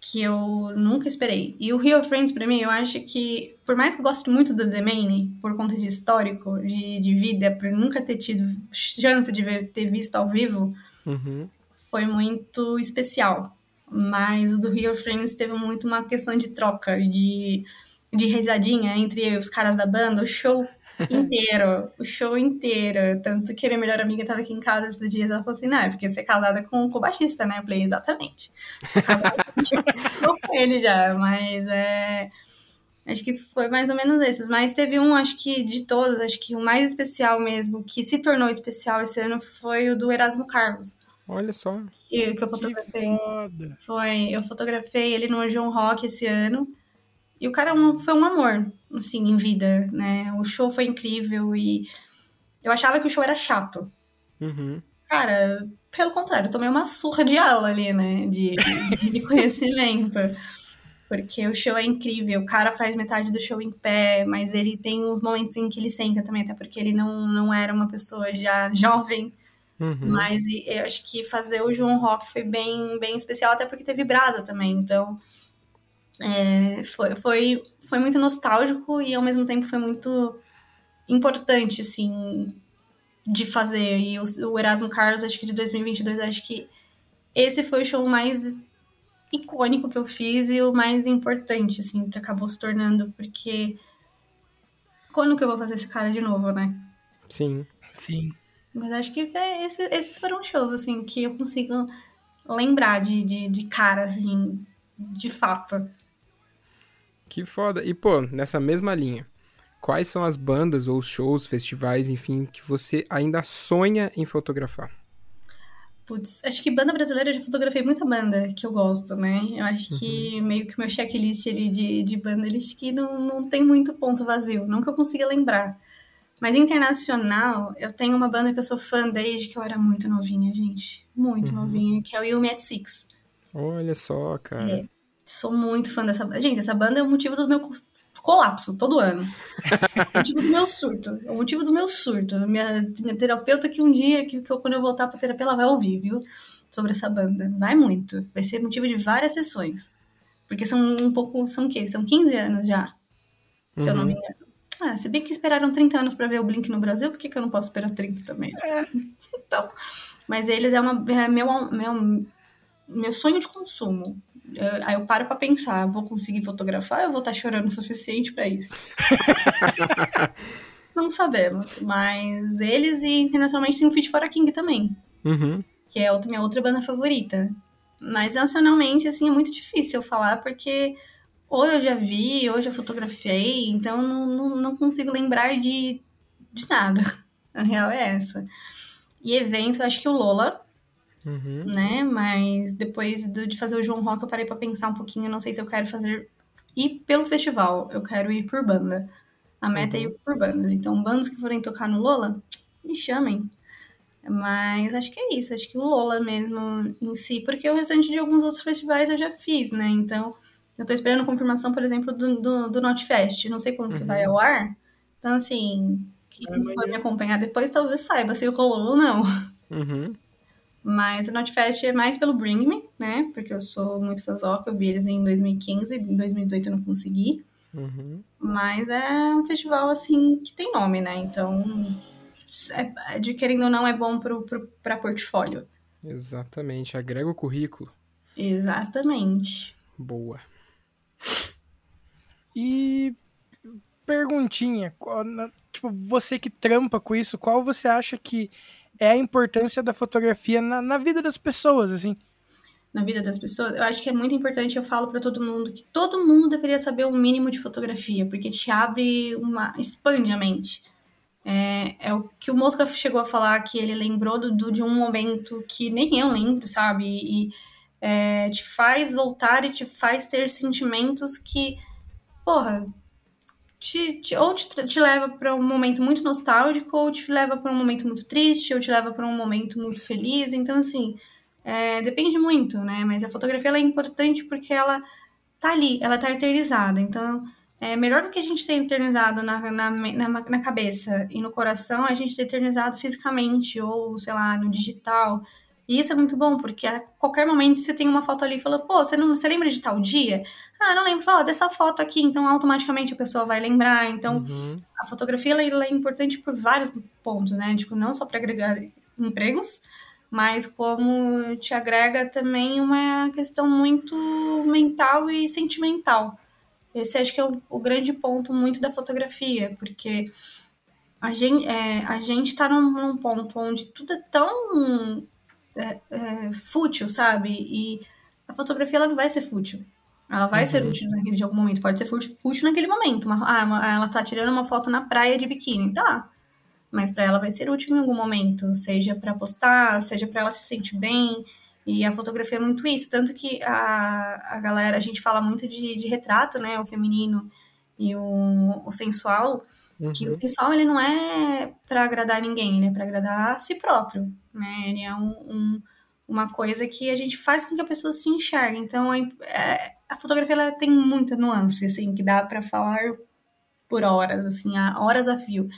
S7: que eu nunca esperei. E o Hero Friends pra mim, eu acho que por mais que eu goste muito do The Maine, por conta de histórico, de, de vida, por nunca ter tido chance de ver, ter visto ao vivo,
S2: Uhum.
S7: foi muito especial. Mas o do Hero Friends teve muito uma questão de troca, de, de risadinha entre os caras da banda, o show inteiro, o show inteiro. Tanto que a minha melhor amiga tava aqui em casa esses dias, ela falou assim, não, é porque você é casada com, o baixista, né? Eu falei, exatamente. Casada com ele já, mas é... Acho que foi mais ou menos esses. Mas teve um, acho que de todos, acho que o mais especial mesmo, que se tornou especial esse ano, foi o do Erasmo Carlos.
S2: Olha só.
S7: Que, que eu
S1: Que
S7: fotografei.
S1: foda.
S7: Foi, eu fotografei ele no João Rock esse ano. E o cara é um- foi um amor, assim, em vida, né? O show foi incrível e eu achava que o show era chato.
S2: Uhum.
S7: Cara, pelo contrário, eu tomei uma surra de aula ali, né? De, de, conhecimento. Porque o show é incrível, o cara faz metade do show em pé, mas ele tem os momentos em que ele senta também, até porque ele não, não era uma pessoa já jovem.
S2: Uhum.
S7: Mas eu acho que fazer o João Rock foi bem, bem especial, até porque teve brasa também. Então, é, foi, foi, foi muito nostálgico e ao mesmo tempo foi muito importante, assim, de fazer. E o, o Erasmo Carlos, acho que de 2022, acho que esse foi o show mais icônico que eu fiz e o mais importante, assim, que acabou se tornando, porque quando que eu vou fazer esse cara de novo, né?
S2: Sim.
S1: Sim.
S7: Mas acho que é, esse- esses foram shows, assim, que eu consigo lembrar de, de, de cara, assim, de fato.
S2: Que foda. E, pô, nessa mesma linha, quais são as bandas ou shows, festivais, enfim, que você ainda sonha em fotografar?
S7: Putz, acho que banda brasileira eu já fotografei muita banda que eu gosto, né? Eu acho que meio que o meu checklist ali de, de banda, ele acho que não, não tem muito ponto vazio, que eu consiga lembrar. Mas internacional, eu tenho uma banda que eu sou fã desde que eu era muito novinha, gente. Muito novinha, que é o Yumi at Six.
S2: Olha só, cara.
S7: É. Sou muito fã dessa banda. Gente, essa banda é o motivo do meu co- colapso todo ano. o motivo do meu surto. É o motivo do meu surto. Minha, minha terapeuta que um dia, que, que eu, quando eu voltar pra terapia, ela vai ouvir, viu? Sobre essa banda. Vai muito. Vai ser motivo de várias sessões. Porque são um pouco. São o quê? São 15 anos já. Se eu não me engano. Ah, se bem que esperaram 30 anos pra ver o Blink no Brasil, por que, que eu não posso esperar 30 também? então. Mas eles é, uma, é meu, meu, meu sonho de consumo. Eu- aí eu paro pra pensar, vou conseguir fotografar ou eu vou estar chorando o suficiente pra isso? Não sabemos, mas eles e internacionalmente tem o Fit for a King também,
S2: Uhum.
S7: que é a outra, minha outra banda favorita. Mas nacionalmente, assim, é muito difícil eu falar, porque ou eu já vi, ou eu já fotografei, então não, não, não consigo lembrar de, de nada. A real é essa. E evento, eu acho que o Lola,
S2: Uhum.
S7: né? Mas depois do- de fazer o João Rock, eu parei pra pensar um pouquinho. Eu não sei se eu quero fazer. ir pelo festival, eu quero ir por banda. A meta é ir por bandas. Então, bandas que forem tocar no Lola, me chamem. Mas acho que é isso, acho que o Lola mesmo em si, porque o restante de alguns outros festivais eu já fiz, né? Então, eu tô esperando confirmação, por exemplo, do, do, do Notfest. Não sei quando que vai ao ar. Então, assim, quem for me acompanhar depois talvez saiba se rolou ou não.
S2: Uhum.
S7: Mas o Notfest é mais pelo Bring Me, né? Porque eu sou muito fãzoca, eu vi eles em 2015, em 2018 eu não consegui.
S2: Uhum.
S7: Mas é um festival, assim, que tem nome, né? Então, é, de querendo ou não, é bom pro, pro, pra portfólio.
S2: Exatamente. Agrega o currículo.
S7: Exatamente.
S2: Boa.
S1: E perguntinha, qual- tipo, você que trampa com isso, qual você acha que é a importância da fotografia na, na vida das pessoas, assim?
S7: na vida das pessoas, eu acho que é muito importante, eu falo pra todo mundo que todo mundo deveria saber o mínimo de fotografia, porque te abre uma. expande a mente. É, é o que o Mosca chegou a falar, que ele lembrou do, do- de um momento que nem eu lembro, sabe? E é, te faz voltar e te faz ter sentimentos que, porra, te, te- ou te, te leva pra um momento muito nostálgico, ou te leva pra um momento muito triste, ou te leva pra um momento muito feliz. Então, assim, é, depende muito, né? Mas a fotografia é importante porque ela tá ali, ela tá eternizada. Então, é melhor do que a gente ter eternizado na, na, na, na cabeça e no coração, a gente ter eternizado fisicamente ou, sei lá, no digital. E isso é muito bom, porque a qualquer momento você tem uma foto ali e fala, pô, você, não, você lembra de tal dia? Ah, não lembro. Fala, dessa foto aqui. Então, automaticamente a pessoa vai lembrar. Então,
S2: Uhum.
S7: a fotografia ela, ela é importante por vários pontos, né? Tipo, não só para agregar empregos, mas como te agrega também uma questão muito mental e sentimental. Esse acho que é o, o grande ponto muito da fotografia, porque a gente, é, a gente tá num, num ponto onde tudo é tão é, é, fútil, sabe? E a fotografia ela não vai ser fútil. Ela vai ser útil naquele, de algum momento. Pode ser fútil, naquele momento. Uma- ah, uma- ela tá tirando uma foto na praia de biquíni. Tá. Mas pra ela vai ser útil em algum momento. Seja pra postar, seja pra ela se sentir bem. E a fotografia é muito isso. Tanto que a, a galera, a gente fala muito de, de retrato, né? O feminino e o, o sensual. Que o sensual, ele não é pra agradar ninguém. Ele é pra agradar a si próprio, né? Ele é um- um, uma coisa que a gente faz com que a pessoa se enxergue. Então, a, é, a fotografia ela tem muita nuance, assim, que dá pra falar por horas, assim, horas a fio.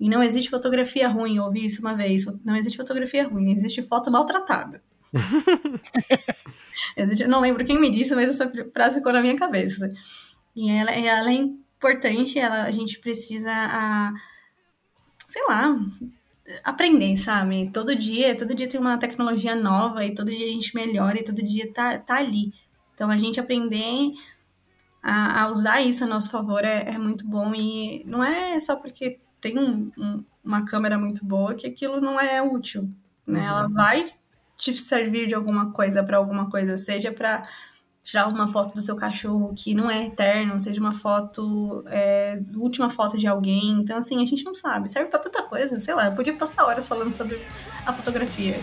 S7: E não existe fotografia ruim, eu ouvi isso uma vez. Não existe fotografia ruim, existe foto maltratada. Eu não lembro quem me disse, mas essa frase ficou na minha cabeça. E ela, ela é importante, ela, a gente precisa, a, sei lá, aprender, sabe? Todo dia, todo dia tem uma tecnologia nova e todo dia a gente melhora e todo dia tá, tá ali. Então a gente aprender a, a usar isso a nosso favor é, é muito bom e não é só porque tem um- um- uma câmera muito boa que aquilo não é útil, né? Ela vai te servir de alguma coisa para alguma coisa, seja para tirar uma foto do seu cachorro que não é eterno, seja uma foto, é, última foto de alguém. Então, assim, a gente não sabe. Serve pra tanta coisa, sei lá. Eu podia passar horas falando sobre a fotografia.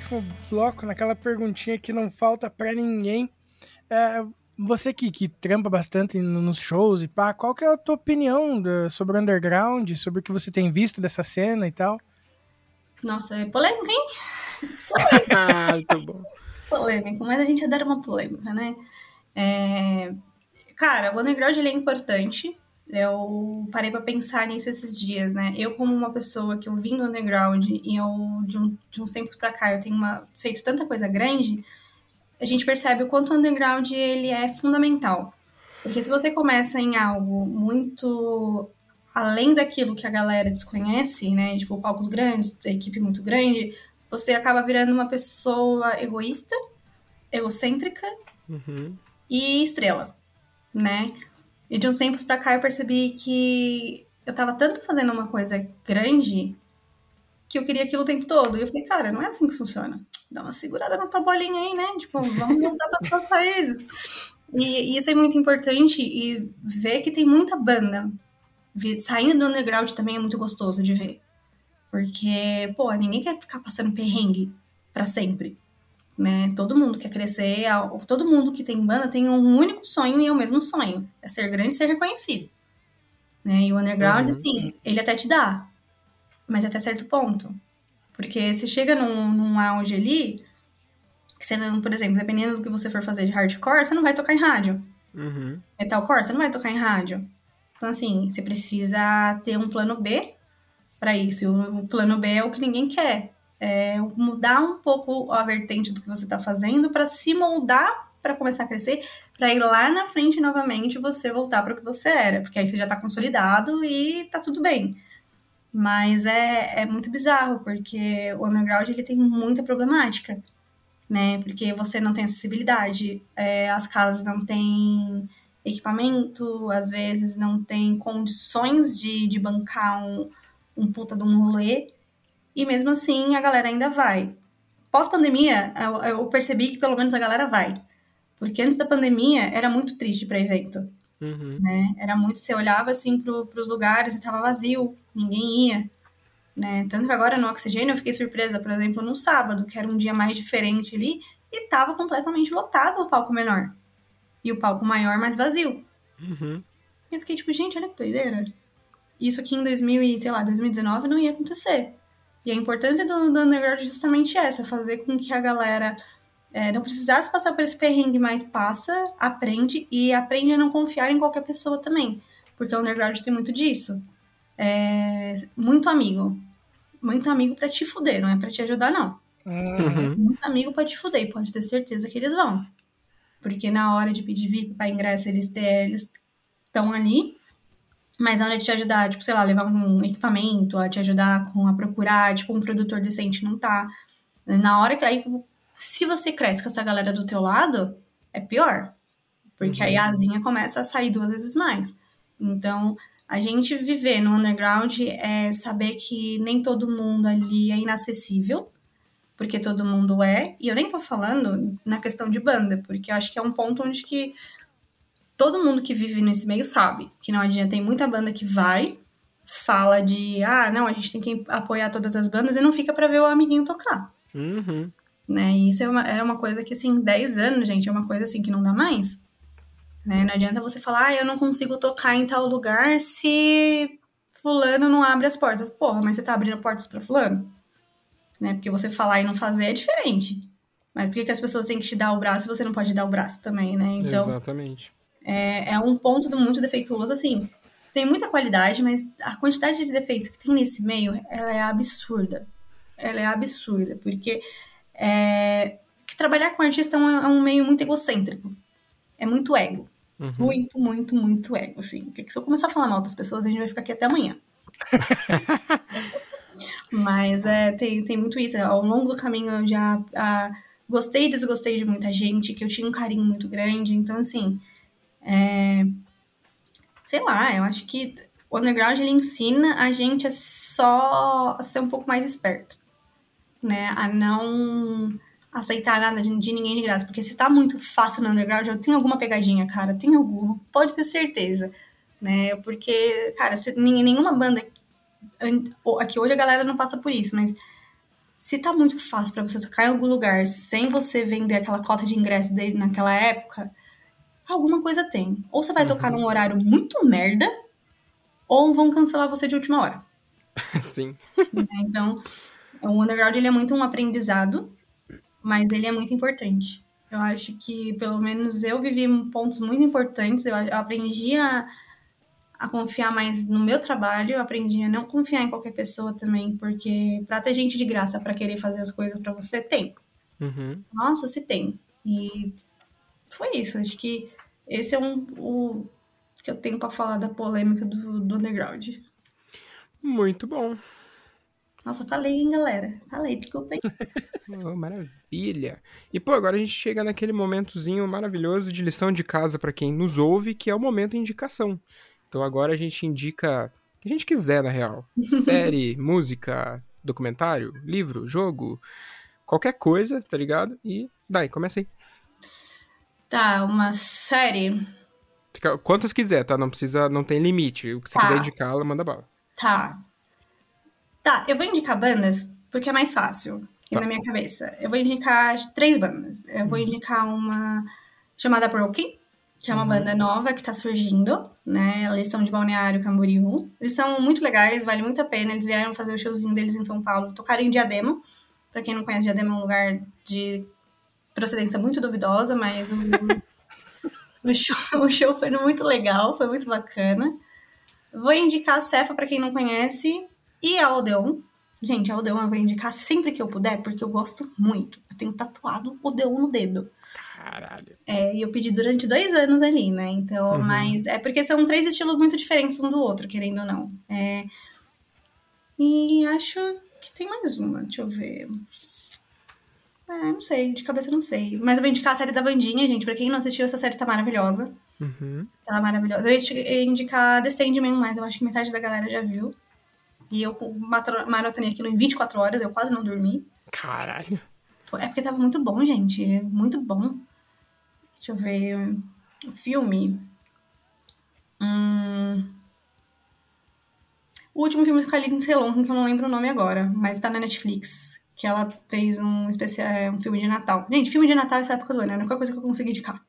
S1: Último bloco, naquela perguntinha que não falta para ninguém. É, você que, que trampa bastante no- nos shows e pá, qual que é a tua opinião da- sobre o underground, sobre o que você tem visto dessa cena e tal?
S7: Nossa, é polêmico, hein?
S2: Ah, muito bom.
S7: polêmico, mas a gente adora uma polêmica, né? É, Cara, o underground ele é importante. Eu parei pra pensar nisso esses dias, né? Eu, como uma pessoa que eu vim do underground e eu, de, um- de uns tempos pra cá, eu tenho uma- feito tanta coisa grande, a gente percebe o quanto o underground ele é fundamental. Porque se você começa em algo muito além daquilo que a galera desconhece, né? Tipo, palcos grandes, equipe muito grande, você acaba virando uma pessoa egoísta, egocêntrica
S2: Uhum.
S7: e estrela, né? E de uns tempos pra cá eu percebi que eu tava tanto fazendo uma coisa grande que eu queria aquilo o tempo todo. E eu falei, cara, não é assim que funciona. Dá uma segurada na tua bolinha aí, né? Tipo, vamos voltar para suas raízes. E, e isso é muito importante e ver que tem muita banda saindo do underground também é muito gostoso de ver. Porque, pô, ninguém quer ficar passando perrengue pra sempre. Né? Todo mundo quer crescer, todo mundo que tem banda tem um único sonho e é o mesmo sonho: é ser grande e ser reconhecido. Né? E o underground,
S2: Uhum.
S7: assim, ele até te dá, mas até certo ponto. Porque se chega num, num auge ali, que você não, por exemplo, dependendo do que você for fazer de hardcore, você não vai tocar em rádio.
S2: Uhum.
S7: Metalcore, você não vai tocar em rádio. Então, assim, você precisa ter um plano B para isso. E o plano B é o que ninguém quer. É mudar um pouco a vertente do que você tá fazendo para se moldar para começar a crescer, para ir lá na frente novamente você voltar para o que você era, porque aí você já tá consolidado e tá tudo bem. Mas é, é muito bizarro, porque o underground ele tem muita problemática, né? Porque você não tem acessibilidade, é, as casas não têm equipamento, às vezes não tem condições de, de bancar um, um puta de um rolê, e mesmo assim a galera ainda vai. Pós-pandemia, eu, eu percebi que pelo menos a galera vai. Porque antes da pandemia era muito triste para evento
S2: Uhum.
S7: né? Era muito, você olhava assim pro, pros lugares e tava vazio, ninguém ia, né? Tanto que agora no Oxigênio eu fiquei surpresa, por exemplo, no sábado, que era um dia mais diferente ali, e tava completamente lotado o palco menor, e o palco maior, mais vazio.
S2: Uhum.
S7: E eu fiquei tipo, gente, olha que doideira. Isso aqui em 2000, e, sei lá, 2019 não ia acontecer. E a importância do, do underground é justamente essa, fazer com que a galera é, não precisasse passar por esse perrengue, mas passa, aprende e aprende a não confiar em qualquer pessoa também. Porque o underground tem muito disso. É, muito amigo. Muito amigo pra te fuder, não é pra te ajudar, não.
S2: Uhum.
S7: Muito amigo pra te fuder, e pode ter certeza que eles vão. Porque na hora de pedir VIP pra ingresso, eles te- eles estão ali. Mas na hora de te ajudar, tipo, sei lá, levar um equipamento, a te ajudar com a procurar, tipo, um produtor decente não tá. Na hora que aí, se você cresce com essa galera do teu lado, é pior. Porque aí a asinha começa a sair duas vezes mais. Então, a gente viver no underground é saber que nem todo mundo ali é inacessível, porque todo mundo é. E eu nem tô falando na questão de banda, porque eu acho que é um ponto onde que todo mundo que vive nesse meio sabe que não adianta. Tem muita banda que vai, fala de, ah, não, a gente tem que apoiar todas as bandas e não fica pra ver o amiguinho tocar.
S2: Uhum.
S7: Né? E isso é uma, é uma coisa que, assim, 10 anos, gente, é uma coisa assim que não dá mais. Né? Não adianta você falar, ah, eu não consigo tocar em tal lugar se fulano não abre as portas. Porra, mas você tá abrindo portas pra fulano? Né? Porque você falar e não fazer é diferente. Mas por que, que as pessoas têm que te dar o braço e você não pode dar o braço também, né? Então,
S2: Exatamente.
S7: É, é um ponto muito defeituoso, assim. Tem muita qualidade, mas a quantidade de defeito que tem nesse meio, ela é absurda. Ela é absurda, porque é, que trabalhar com artista é um, é um meio muito egocêntrico. É muito ego.
S2: Uhum.
S7: Muito, muito, muito ego, assim. Porque se eu começar a falar mal das pessoas, a gente vai ficar aqui até amanhã. Mas é, tem, tem muito isso. Ao longo do caminho eu já ah, gostei e desgostei de muita gente, que eu tinha um carinho muito grande. Então, assim, é, sei lá, eu acho que o underground ele ensina a gente a só ser um pouco mais esperto, né? A não aceitar nada de, de ninguém de graça. Porque se tá muito fácil no underground, eu tenho alguma pegadinha, cara. Tem alguma, pode ter certeza. Né? Porque, cara, se, nenhuma banda. an- Aqui hoje a galera não passa por isso, mas se tá muito fácil pra você tocar em algum lugar sem você vender aquela cota de ingresso dele naquela época, alguma coisa tem. Ou você vai tocar num horário muito merda, ou vão cancelar você de última hora.
S2: Sim.
S7: né? Então, o underground ele é muito um aprendizado, mas ele é muito importante. Eu acho que, pelo menos, eu vivi pontos muito importantes. Eu, aprendi a, a confiar mais no meu trabalho, eu aprendi a não confiar em qualquer pessoa também, porque pra ter gente de graça pra querer fazer as coisas pra você, tem.
S2: Uhum.
S7: Nossa, se tem. E foi isso. Acho que esse é um, o que eu tenho pra falar da polêmica do, do underground.
S2: Muito bom.
S7: Nossa, falei, hein, galera? Falei, desculpa aí.
S2: Oh, maravilha. E pô, agora a gente chega naquele momentozinho maravilhoso de lição de casa pra quem nos ouve, que é o momento indicação. Então agora a gente indica o que a gente quiser, na real. Série, música, documentário, livro, jogo, qualquer coisa, tá ligado? E daí, começa aí.
S7: Tá, uma série.
S2: Quantas quiser, tá? Não precisa, não tem limite. O que você
S7: Tá.
S2: quiser indicar, ela manda bala.
S7: Tá. Tá, eu vou indicar bandas porque é mais fácil
S2: Tá.
S7: na minha cabeça. Eu vou indicar três bandas. Eu vou indicar uma chamada Broken, que é uma banda nova que tá surgindo, né? Eles são de Balneário Camboriú. Eles são muito legais, vale muito a pena. Eles vieram fazer o showzinho deles em São Paulo, tocaram em Diadema. Pra quem não conhece, Diadema é um lugar de procedência muito duvidosa, mas o, o, show, o show foi muito legal, foi muito bacana. Vou indicar a Cefa pra quem não conhece e a Odeon. Gente, a Odeon eu vou indicar sempre que eu puder, porque eu gosto muito. Eu tenho tatuado Odeon no dedo.
S2: Caralho.
S7: É, e eu pedi durante dois anos ali, né? Então,
S2: Uhum.
S7: mas é porque são três estilos muito diferentes um do outro, querendo ou não. É, e acho que tem mais uma, deixa eu ver. É, não sei, de cabeça eu não sei. Mas eu vou indicar a série da Vandinha, gente. Pra quem não assistiu, essa série tá maravilhosa.
S2: Uhum.
S7: Ela é maravilhosa. Eu ia indicar The Sandman, mas eu acho que metade da galera já viu. E eu maratonei aquilo em 24 horas, eu quase não dormi.
S2: Caralho.
S7: Foi- é porque tava muito bom, gente. É muito bom. Deixa eu ver. Filme. Hum... O último filme a Lindsay Lohan, que eu não lembro o nome agora, mas tá na Netflix. Que ela fez um especial, um filme de Natal. Gente, filme de Natal essa época do ano, é a única coisa que eu consegui indicar.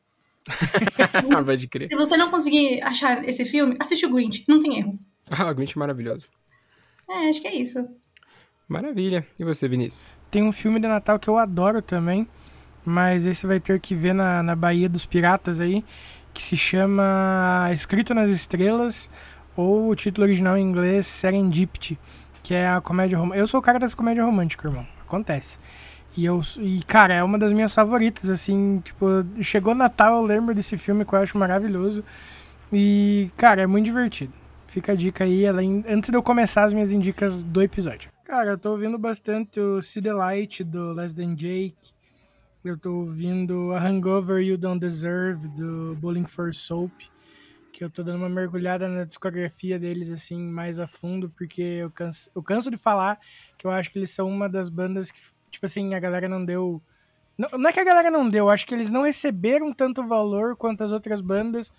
S2: Pode crer.
S7: Se você não conseguir achar esse filme, assiste o Grinch, não tem erro.
S2: Ah, Grinch maravilhoso.
S7: É, acho que é isso.
S2: Maravilha. E você, Vinícius?
S1: Tem um filme de Natal que eu adoro também, mas esse vai ter que ver na, na Baía dos Piratas aí, que se chama Escrito nas Estrelas, ou o título original em inglês Serendipity, que é a comédia romântica. Eu sou o cara das comédias românticas, irmão. Acontece. E eu e cara, é uma das minhas favoritas assim, tipo, chegou Natal, eu lembro desse filme que eu acho maravilhoso. E, cara, é muito divertido. Fica a dica aí, além, antes de eu começar as minhas indicas do episódio. Cara, eu tô ouvindo bastante o See the Light do Less Than Jake. Eu tô ouvindo a Hangover You Don't Deserve do Bowling for Soap. Que eu tô dando uma mergulhada na discografia deles, assim, mais a fundo, porque eu canso, eu canso de falar que eu acho que eles são uma das bandas que, tipo assim, a galera não deu. Não, não é que a galera não deu, eu acho que eles não receberam tanto valor quanto as outras bandas,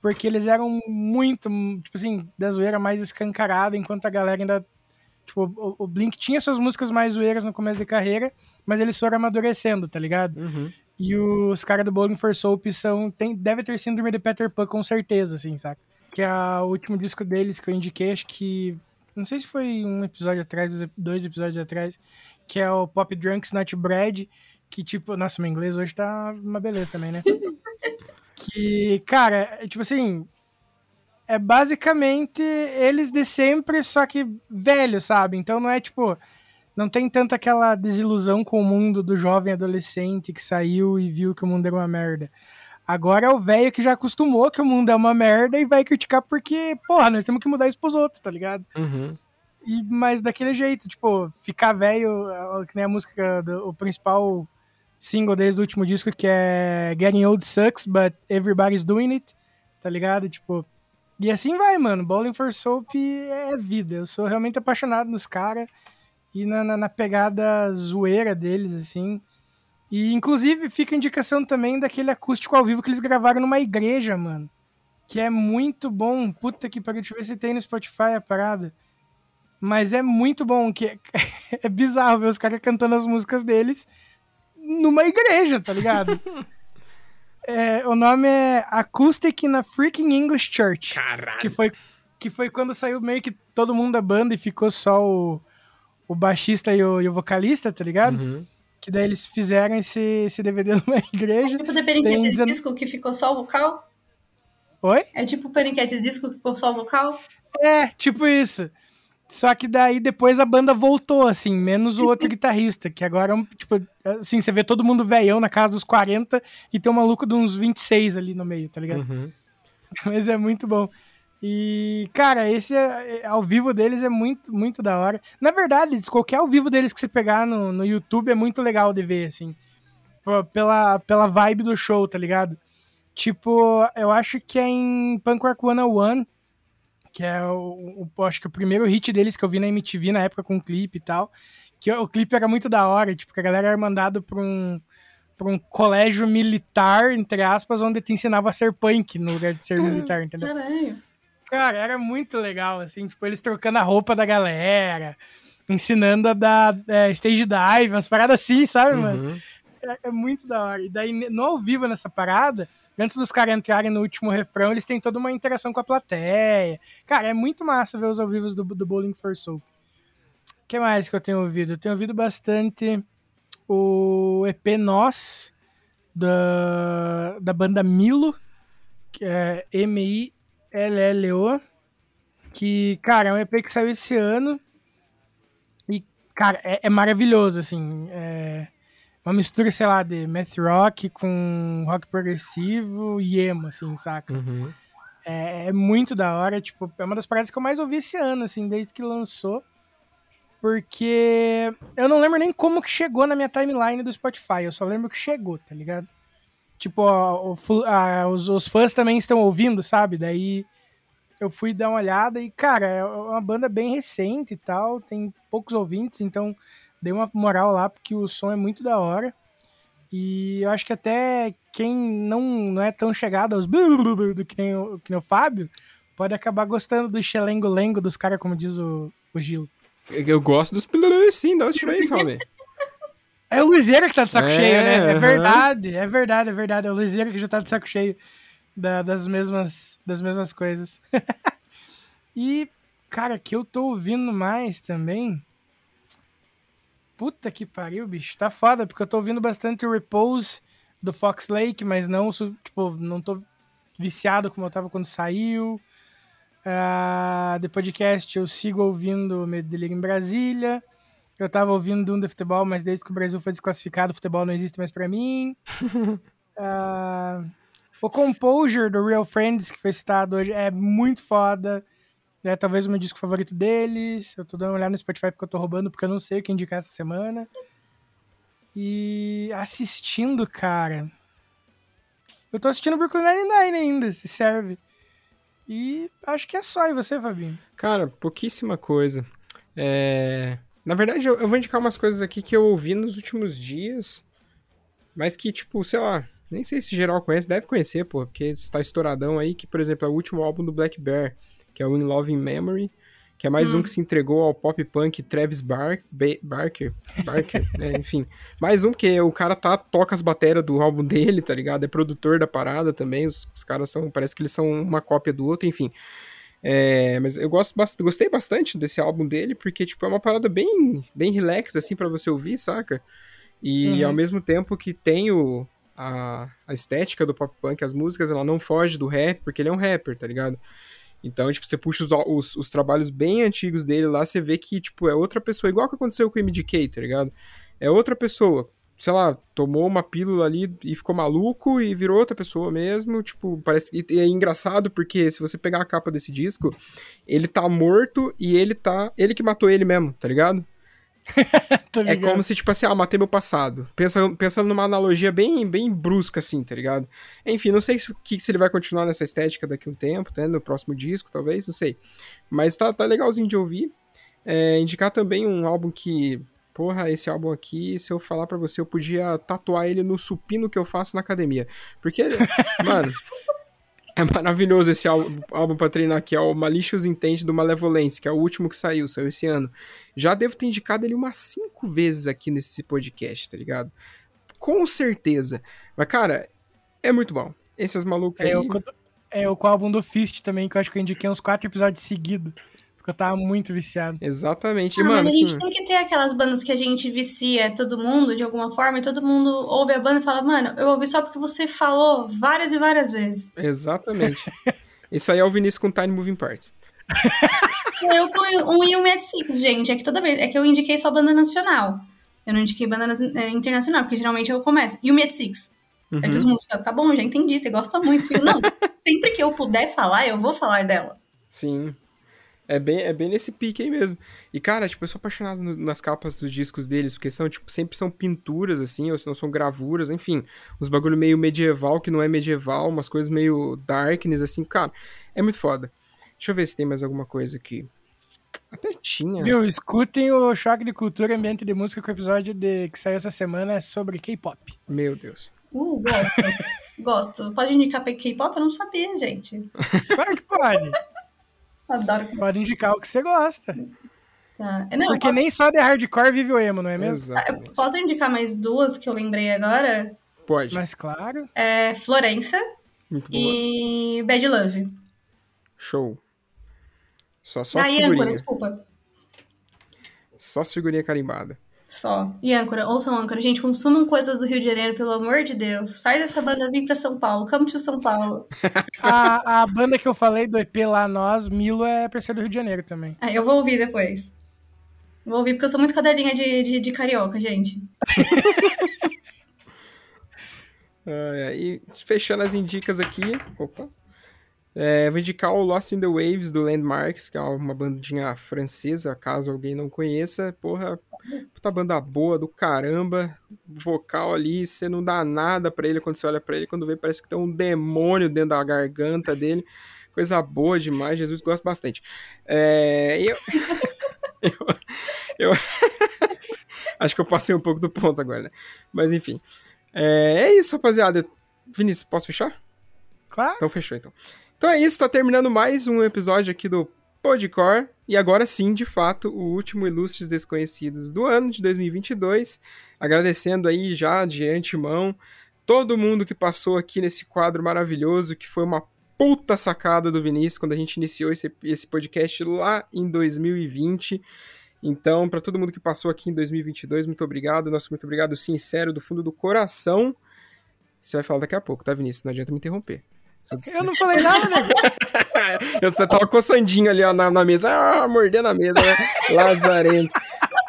S1: porque eles eram muito, tipo assim, da zoeira mais escancarada, enquanto a galera ainda. Tipo, o, o Blink tinha suas músicas mais zoeiras no começo de carreira, mas eles foram amadurecendo, tá ligado?
S2: Uhum.
S1: E os caras do Bowling for Soap são. Tem, deve ter síndrome de Peter Pan com certeza, assim, saca? Que é o último disco deles que eu indiquei, acho que. Não sei se foi um episódio atrás, dois episódios atrás, que é o Pop Drunks Not Bread, que tipo. Nossa, meu inglês hoje tá uma beleza também, né? que, cara, é, tipo assim. É basicamente eles de sempre, só que velho, sabe? Então não é tipo não tem tanto aquela desilusão com o mundo do jovem adolescente que saiu e viu que o mundo era uma merda. Agora é o velho que já acostumou que o mundo é uma merda e vai criticar porque, porra, nós temos que mudar isso pros outros, tá ligado?
S2: Uhum.
S1: E, mas daquele jeito, tipo, ficar velho, é, que nem a música, do, o principal single desde o último disco, que é Getting Old Sucks, but Everybody's Doing It, tá ligado? Tipo, e assim vai, mano. Bowling for Soap é vida. Eu sou realmente apaixonado nos caras e na, na, na pegada zoeira deles, assim. E inclusive fica indicação também daquele acústico ao vivo que eles gravaram numa igreja, mano. Que é muito bom. Puta que pariu, deixa eu ver se tem no Spotify a parada. Mas é muito bom, que é, bizarro ver os caras cantando as músicas deles numa igreja, tá ligado? é, o nome é Acoustic na Freaking English Church.
S2: Caralho.
S1: Que foi, que foi quando saiu meio que todo mundo da banda e ficou só o, o baixista e o, e o vocalista, tá ligado?
S2: Uhum.
S1: Que daí eles fizeram esse, esse DVD numa igreja.
S7: Tipo do Paniquete
S1: Tem
S7: de
S1: dezen-
S7: disco que ficou só o vocal?
S1: Oi?
S7: É tipo o Paniquete de disco que ficou só o vocal?
S1: É, tipo isso. Só que daí depois a banda voltou, assim, menos o outro guitarrista, que agora é um, tipo, assim, você vê todo mundo velhão na casa dos 40 e tem um maluco de uns 26 ali no meio, tá ligado?
S2: Uhum.
S1: Mas é muito bom. E, cara, esse é- é- ao vivo deles é muito, muito da hora. Na verdade, qualquer ao vivo deles que você pegar no, no YouTube é muito legal de ver, assim. Pela, pela vibe do show, tá ligado? Tipo, eu acho que é em Punk Rock 101, que é o, o- acho que o primeiro hit deles que eu vi na MTV na época com o clipe e tal. Que o clipe era muito da hora, tipo, que a galera era mandado pra um, pra um colégio militar, entre aspas, onde te ensinava a ser punk no lugar de ser militar, entendeu?
S7: Caralho.
S1: Cara, era muito legal, assim, tipo, eles trocando a roupa da galera, ensinando a dar é, stage dive, umas paradas assim, sabe, mano?
S2: Uhum.
S1: É, é muito da hora. E daí, no ao vivo nessa parada, antes dos caras entrarem no último refrão, eles têm toda uma interação com a plateia. Cara, é muito massa ver os ao vivos do, do Bowling for Soap. O que mais que eu tenho ouvido? Eu tenho ouvido bastante o EP Nós, da, da banda Milo, que é M-I-L-L-O, que, cara, é um EP que saiu esse ano. E, cara, é, é maravilhoso, assim. É uma mistura, sei lá, de math rock com rock progressivo e emo, assim, saca?
S2: Uhum.
S1: É, é muito da hora, tipo, é uma das paradas que eu mais ouvi esse ano, assim, desde que lançou. Porque eu não lembro nem como que chegou na minha timeline do Spotify, eu só lembro que chegou, tá ligado? Tipo, ah, os, os fãs também estão ouvindo, sabe? Daí eu fui dar uma olhada e, cara, é uma banda bem recente e tal, tem poucos ouvintes, então dei uma moral lá porque o som é muito da hora. E eu acho que até quem não, não é tão chegado aos do que nem, o, que nem o Fábio pode acabar gostando do xelengo-lengo dos caras, como diz o, o Gil.
S2: Eu gosto dos sim, dá tirou isso, homem?
S1: É o Luizeira que tá de saco
S2: É,
S1: cheio, né? É verdade, é verdade, é verdade. É o Luizeira que já tá de saco cheio da- das, mesmas, das mesmas coisas. e, cara, que eu tô ouvindo mais também. Puta que pariu, bicho. Tá foda, porque eu tô ouvindo bastante o Repose do Fox Lake, mas não, tipo, não tô viciado como eu tava quando saiu. Ah, de podcast eu sigo ouvindo Medo e Delírio em Brasília. Eu tava ouvindo Doom do futebol, mas desde que o Brasil foi desclassificado, o futebol não existe mais pra mim. Ah, o Composure do Real Friends, que foi citado hoje, é muito foda. É talvez o meu disco favorito deles. Eu tô dando uma olhada no Spotify porque eu tô roubando, porque eu não sei o que indicar essa semana. E assistindo, cara. Eu tô assistindo Brooklyn Nine-Nine ainda, se serve. E acho que é só. E você, Fabinho?
S2: Cara, pouquíssima coisa. É, Na verdade, eu, eu vou indicar umas coisas aqui que eu ouvi nos últimos dias, mas que, tipo, sei lá, nem sei se geral conhece, deve conhecer, pô, porque está estouradão aí, que, por exemplo, é o último álbum do Black Bear, que é o In Love in Memory, que é mais um que se entregou ao pop punk Travis Bar Ba- Barker, Barker, é, enfim. Mais um que o cara tá, toca as baterias do álbum dele, tá ligado? É produtor da parada também, os, os caras são, parece que eles são uma cópia do outro, enfim. É, mas eu gosto gostei bastante desse álbum dele, porque, tipo, é uma parada bem, bem relax, assim, pra você ouvir, saca? E
S1: Uhum.
S2: ao mesmo tempo que tem o, a, a estética do pop punk, as músicas, ela não foge do rap, porque ele é um rapper, tá ligado? Então, tipo, você puxa os, os, os trabalhos bem antigos dele lá, você vê que, tipo, é outra pessoa, igual que aconteceu com o MDK, tá ligado? É outra pessoa, sei lá, tomou uma pílula ali e ficou maluco e virou outra pessoa mesmo, tipo, parece e é engraçado porque se você pegar a capa desse disco, ele tá morto e ele tá, ele que matou ele mesmo, tá ligado? É como se, tipo assim, ah, matei meu passado. Pensa, pensando numa analogia bem, bem brusca, assim, tá ligado? Enfim, não sei se, que, se ele vai continuar nessa estética daqui a um tempo, né? No próximo disco, talvez, não sei. Mas tá, tá legalzinho de ouvir. É, indicar também um álbum que. Porra, esse álbum aqui, se eu falar pra você, eu podia tatuar ele no supino que eu faço na academia. Porque, mano. É maravilhoso esse álbum, álbum pra treinar aqui, é o Malicious Intent do Malevolence, que é o último que saiu, saiu esse ano. Já devo ter indicado ele umas cinco vezes aqui nesse podcast, tá ligado? Com certeza. Mas, cara, é muito bom. Esses malucos aí...
S1: É, o, é o com o álbum do Fist também, que eu acho que eu indiquei uns quatro episódios seguidos. Porque eu tava muito viciado.
S2: Exatamente.
S7: Ah,
S2: mano,
S7: mas a gente tem que ter aquelas bandas que a gente vicia todo mundo de alguma forma e todo mundo ouve a banda e fala, mano, eu ouvi só porque você falou várias e várias vezes.
S2: Exatamente. Isso aí é o Vinícius com Tiny Moving Parts.
S7: Eu com um e o Mad Six, gente, é que toda vez, é que eu indiquei só banda nacional. Eu não indiquei banda é, internacional, porque geralmente eu começo. E o Mad Six. Aí todo mundo fica, tá bom, já entendi, você gosta muito. Fico, não, sempre que eu puder falar, eu vou falar dela.
S2: Sim. É bem, é bem nesse pique aí mesmo. E, cara, tipo, eu sou apaixonado no- nas capas dos discos deles, porque são, tipo, sempre são pinturas, assim, ou se não são gravuras, enfim. Uns bagulho meio medieval que não é medieval, umas coisas meio darkness, assim, cara. É muito foda. Deixa eu ver se tem mais alguma coisa aqui. Até tinha.
S1: Viu? Escutem o Choque de Cultura Ambiente de Música, que o episódio de, que saiu essa semana é sobre K-pop.
S2: Meu Deus.
S7: Uh, gosto. gosto. Pode indicar pra K-pop? Eu não sabia, gente.
S1: Claro que pode.
S7: Adoro.
S1: Pode indicar o que você gosta.
S7: Tá. Não,
S1: Porque nem só de hardcore vive o emo, não é mesmo?
S2: Exatamente.
S7: eu posso indicar mais duas que eu lembrei agora?
S2: Pode.
S1: Mas claro.
S7: É Florença e Bad Love.
S2: Show. Só, só
S7: ah,
S2: as figurinhas.
S7: desculpa.
S2: Só as figurinhas carimbadas.
S7: Só. E âncora, ouçam âncora. Gente, consumam coisas do Rio de Janeiro, pelo amor de Deus. Faz essa banda vir pra São Paulo. Come to São Paulo.
S1: A, a banda que eu falei do EP lá, nós, Milo, é parceiro do Rio de Janeiro também.
S7: Ah, eu vou ouvir depois. Vou ouvir porque eu sou muito cadelinha de, de, de carioca, gente.
S2: Ah, e fechando as indicas aqui. Opa. É, vou indicar o Lost in the Waves do Landmarks, que é uma bandinha francesa, caso alguém não conheça. Porra, puta banda boa do caramba. Vocal ali, você não dá nada pra ele quando você olha pra ele. Quando vê, parece que tem um demônio dentro da garganta dele. Coisa boa demais, Jesus gosta bastante. É, eu, eu, eu acho que eu passei um pouco do ponto agora, né? Mas enfim. É, é isso, rapaziada. Vinícius, posso fechar?
S1: Claro.
S2: Então fechou, então. Então é isso, tá terminando mais um episódio aqui do Podcore. E agora sim, de fato, o último Ilustres Desconhecidos do ano de 2022. Agradecendo aí já de antemão todo mundo que passou aqui nesse quadro maravilhoso, que foi uma puta sacada do Vinícius quando a gente iniciou esse, esse podcast lá em 2020. Então, para todo mundo que passou aqui em 2022, muito obrigado. Nosso muito obrigado sincero do fundo do coração. Você vai falar daqui a pouco, tá, Vinícius? Não adianta me interromper. Disse-
S1: Eu não falei nada, né?
S2: Você tava coçandinho ali ó, na, na mesa, ah, mordendo a mesa, né? Lazarento.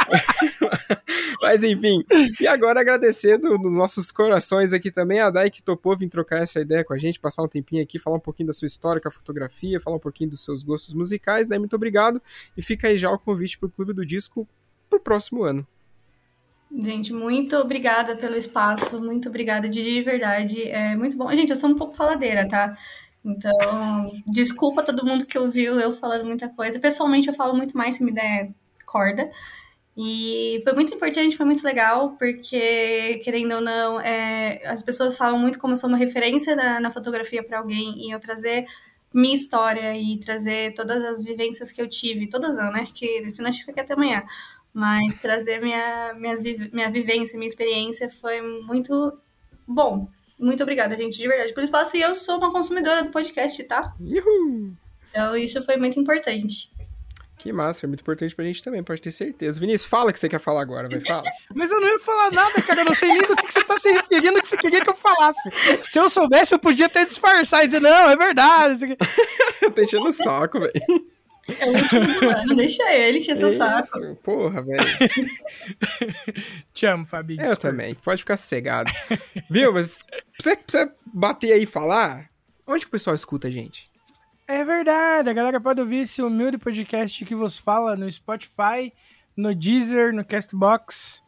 S2: Mas enfim, e agora agradecendo nos nossos corações aqui também a Dai que topou vir trocar essa ideia com a gente, passar um tempinho aqui, falar um pouquinho da sua história com a fotografia, falar um pouquinho dos seus gostos musicais. Daí, muito obrigado. E fica aí já o convite pro Clube do Disco pro próximo ano.
S7: Gente, muito obrigada pelo espaço, muito obrigada de, de verdade. É muito bom. Gente, eu sou um pouco faladeira, tá? Então, desculpa todo mundo que ouviu eu falando muita coisa. Pessoalmente, eu falo muito mais se me der corda. E foi muito importante, foi muito legal, porque, querendo ou não, é, as pessoas falam muito como eu sou uma referência na, na fotografia para alguém e eu trazer minha história e trazer todas as vivências que eu tive, todas não, né? Que senão a gente fica até amanhã. Mas trazer minha, minhas, vi- minha vivência, minha experiência foi muito bom. Muito obrigada, gente, de verdade, pelo espaço. E eu sou uma consumidora do podcast, tá?
S2: Uhul!
S7: Então isso foi muito importante.
S2: Que massa, é muito importante pra gente também, pode ter certeza. Vinícius, fala o que você quer falar agora, vai, fala.
S1: Mas eu não ia falar nada, cara. Eu não sei nem do que, que você tá se referindo, que você queria que eu falasse. Se eu soubesse, eu podia até disfarçar e dizer, não, é verdade.
S2: Eu tô enchendo o saco, velho.
S7: É o último do ano, deixa ele, encher seu saco.
S2: Porra, velho.
S1: Te amo, Fabinho.
S2: Eu também, pode ficar sossegado. Viu? Mas precisa, precisa bater aí e falar. Onde que o pessoal escuta a gente?
S1: É verdade, a galera pode ouvir esse humilde podcast que vos fala no Spotify, no Deezer, no Castbox,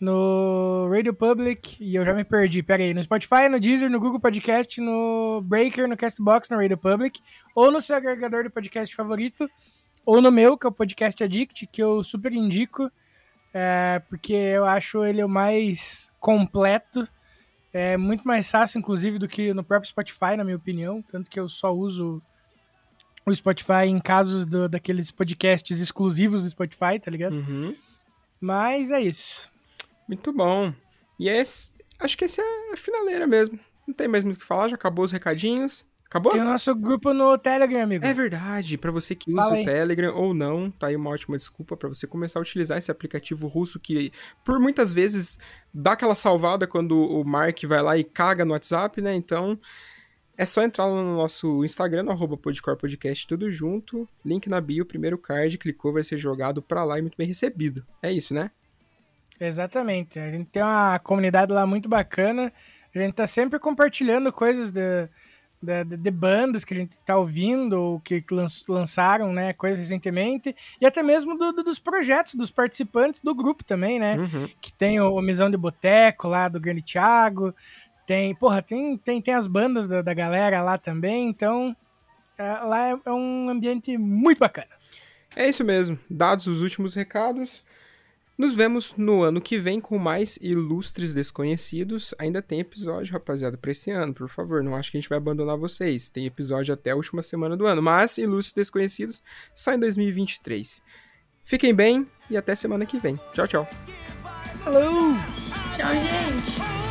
S1: no Radio Public, e eu já me perdi, pera aí, no Spotify, no Deezer, no Google Podcast, no Breaker, no Castbox, no Radio Public, ou no seu agregador de podcast favorito, ou no meu, que é o Podcast Addict, que eu super indico, é, porque eu acho ele o mais completo, é muito mais fácil, inclusive, do que no próprio Spotify, na minha opinião, tanto que eu só uso o Spotify em casos do- daqueles podcasts exclusivos do Spotify, tá ligado?
S2: Uhum.
S1: Mas é isso.
S2: Muito bom. E esse, acho que esse é a finaleira mesmo. Não tem mais muito o que falar, já acabou os recadinhos. Acabou?
S1: Tem o nosso grupo no Telegram, amigo.
S2: É verdade, pra você que usa
S1: Fala
S2: o
S1: aí.
S2: Telegram ou não, tá aí uma ótima desculpa pra você começar a utilizar esse aplicativo russo que por muitas vezes dá aquela salvada quando o Mark vai lá e caga no WhatsApp, né? Então, é só entrar lá no nosso Instagram, no arroba Podcast, tudo junto, link na bio, primeiro card, clicou, vai ser jogado pra lá e muito bem recebido. É isso, né?
S1: Exatamente. A gente tem uma comunidade lá muito bacana. A gente tá sempre compartilhando coisas de, de, de- de bandas que a gente tá ouvindo ou que lan- lançaram, né? Coisas recentemente. E até mesmo do- do- dos projetos, dos participantes do grupo também, né?
S2: Uhum.
S1: que tem o, o Misão de Boteco lá do Grande Thiago, tem, porra, tem, tem, tem as bandas da, da galera lá também, então é, lá é, é um ambiente muito bacana.
S2: É isso mesmo. Dados os últimos recados, nos vemos no ano que vem com mais ilustres desconhecidos. Ainda tem episódio, rapaziada, pra esse ano, por favor. Não acho que a gente vai abandonar vocês. Tem episódio até a última semana do ano, mas ilustres desconhecidos só em 2023. Fiquem bem e até semana que vem. Tchau, tchau.
S1: Falou!
S7: Tchau, gente.